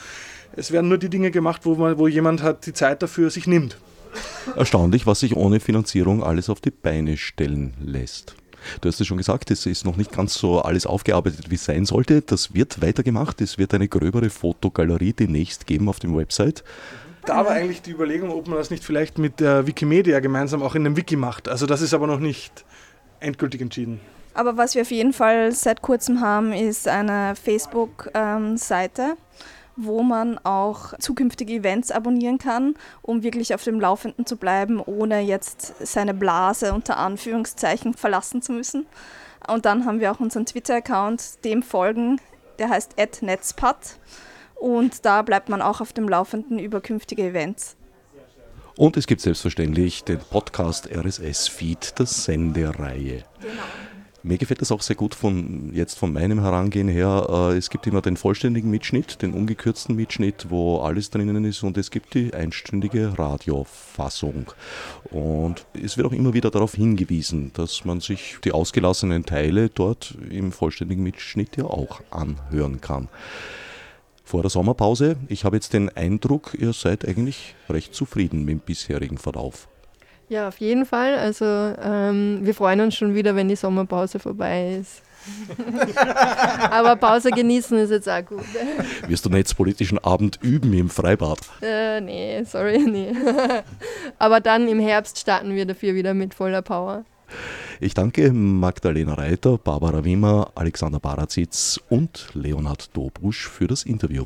Es werden nur die Dinge gemacht, wo, man, wo jemand hat die Zeit dafür sich nimmt. Erstaunlich, was sich ohne Finanzierung alles auf die Beine stellen lässt. Du hast es schon gesagt, es ist noch nicht ganz so alles aufgearbeitet, wie es sein sollte. Das wird weitergemacht. Es wird eine gröbere Fotogalerie demnächst geben auf dem Website. Da war eigentlich die Überlegung, ob man das nicht vielleicht mit der Wikimedia gemeinsam auch in einem Wiki macht. Also das ist aber noch nicht endgültig entschieden. Aber was wir auf jeden Fall seit kurzem haben, ist eine Facebook-Seite, ähm, wo man auch zukünftige Events abonnieren kann, um wirklich auf dem Laufenden zu bleiben, ohne jetzt seine Blase unter Anführungszeichen verlassen zu müssen. Und dann haben wir auch unseren Twitter-Account, dem folgen, der heißt @netzpad und da bleibt man auch auf dem Laufenden über künftige Events. Und es gibt selbstverständlich den Podcast RSS Feed der Sendereihe. Genau. Mir gefällt das auch sehr gut von jetzt von meinem Herangehen her. Äh, es gibt immer den vollständigen Mitschnitt, den ungekürzten Mitschnitt, wo alles drinnen ist und es gibt die einstündige Radiofassung. Und es wird auch immer wieder darauf hingewiesen, dass man sich die ausgelassenen Teile dort im vollständigen Mitschnitt ja auch anhören kann. Vor der Sommerpause, ich habe jetzt den Eindruck, ihr seid eigentlich recht zufrieden mit dem bisherigen Verlauf. Ja, auf jeden Fall. Also ähm, wir freuen uns schon wieder, wenn die Sommerpause vorbei ist. Aber Pause genießen ist jetzt auch gut. Wirst du netzpolitischen Abend üben im Freibad? Äh, nee, sorry, nee. Aber dann im Herbst starten wir dafür wieder mit voller Power. Ich danke Magdalena Reiter, Barbara Wimmer, Alexander Barazitz und Leonhard Dobrusch für das Interview.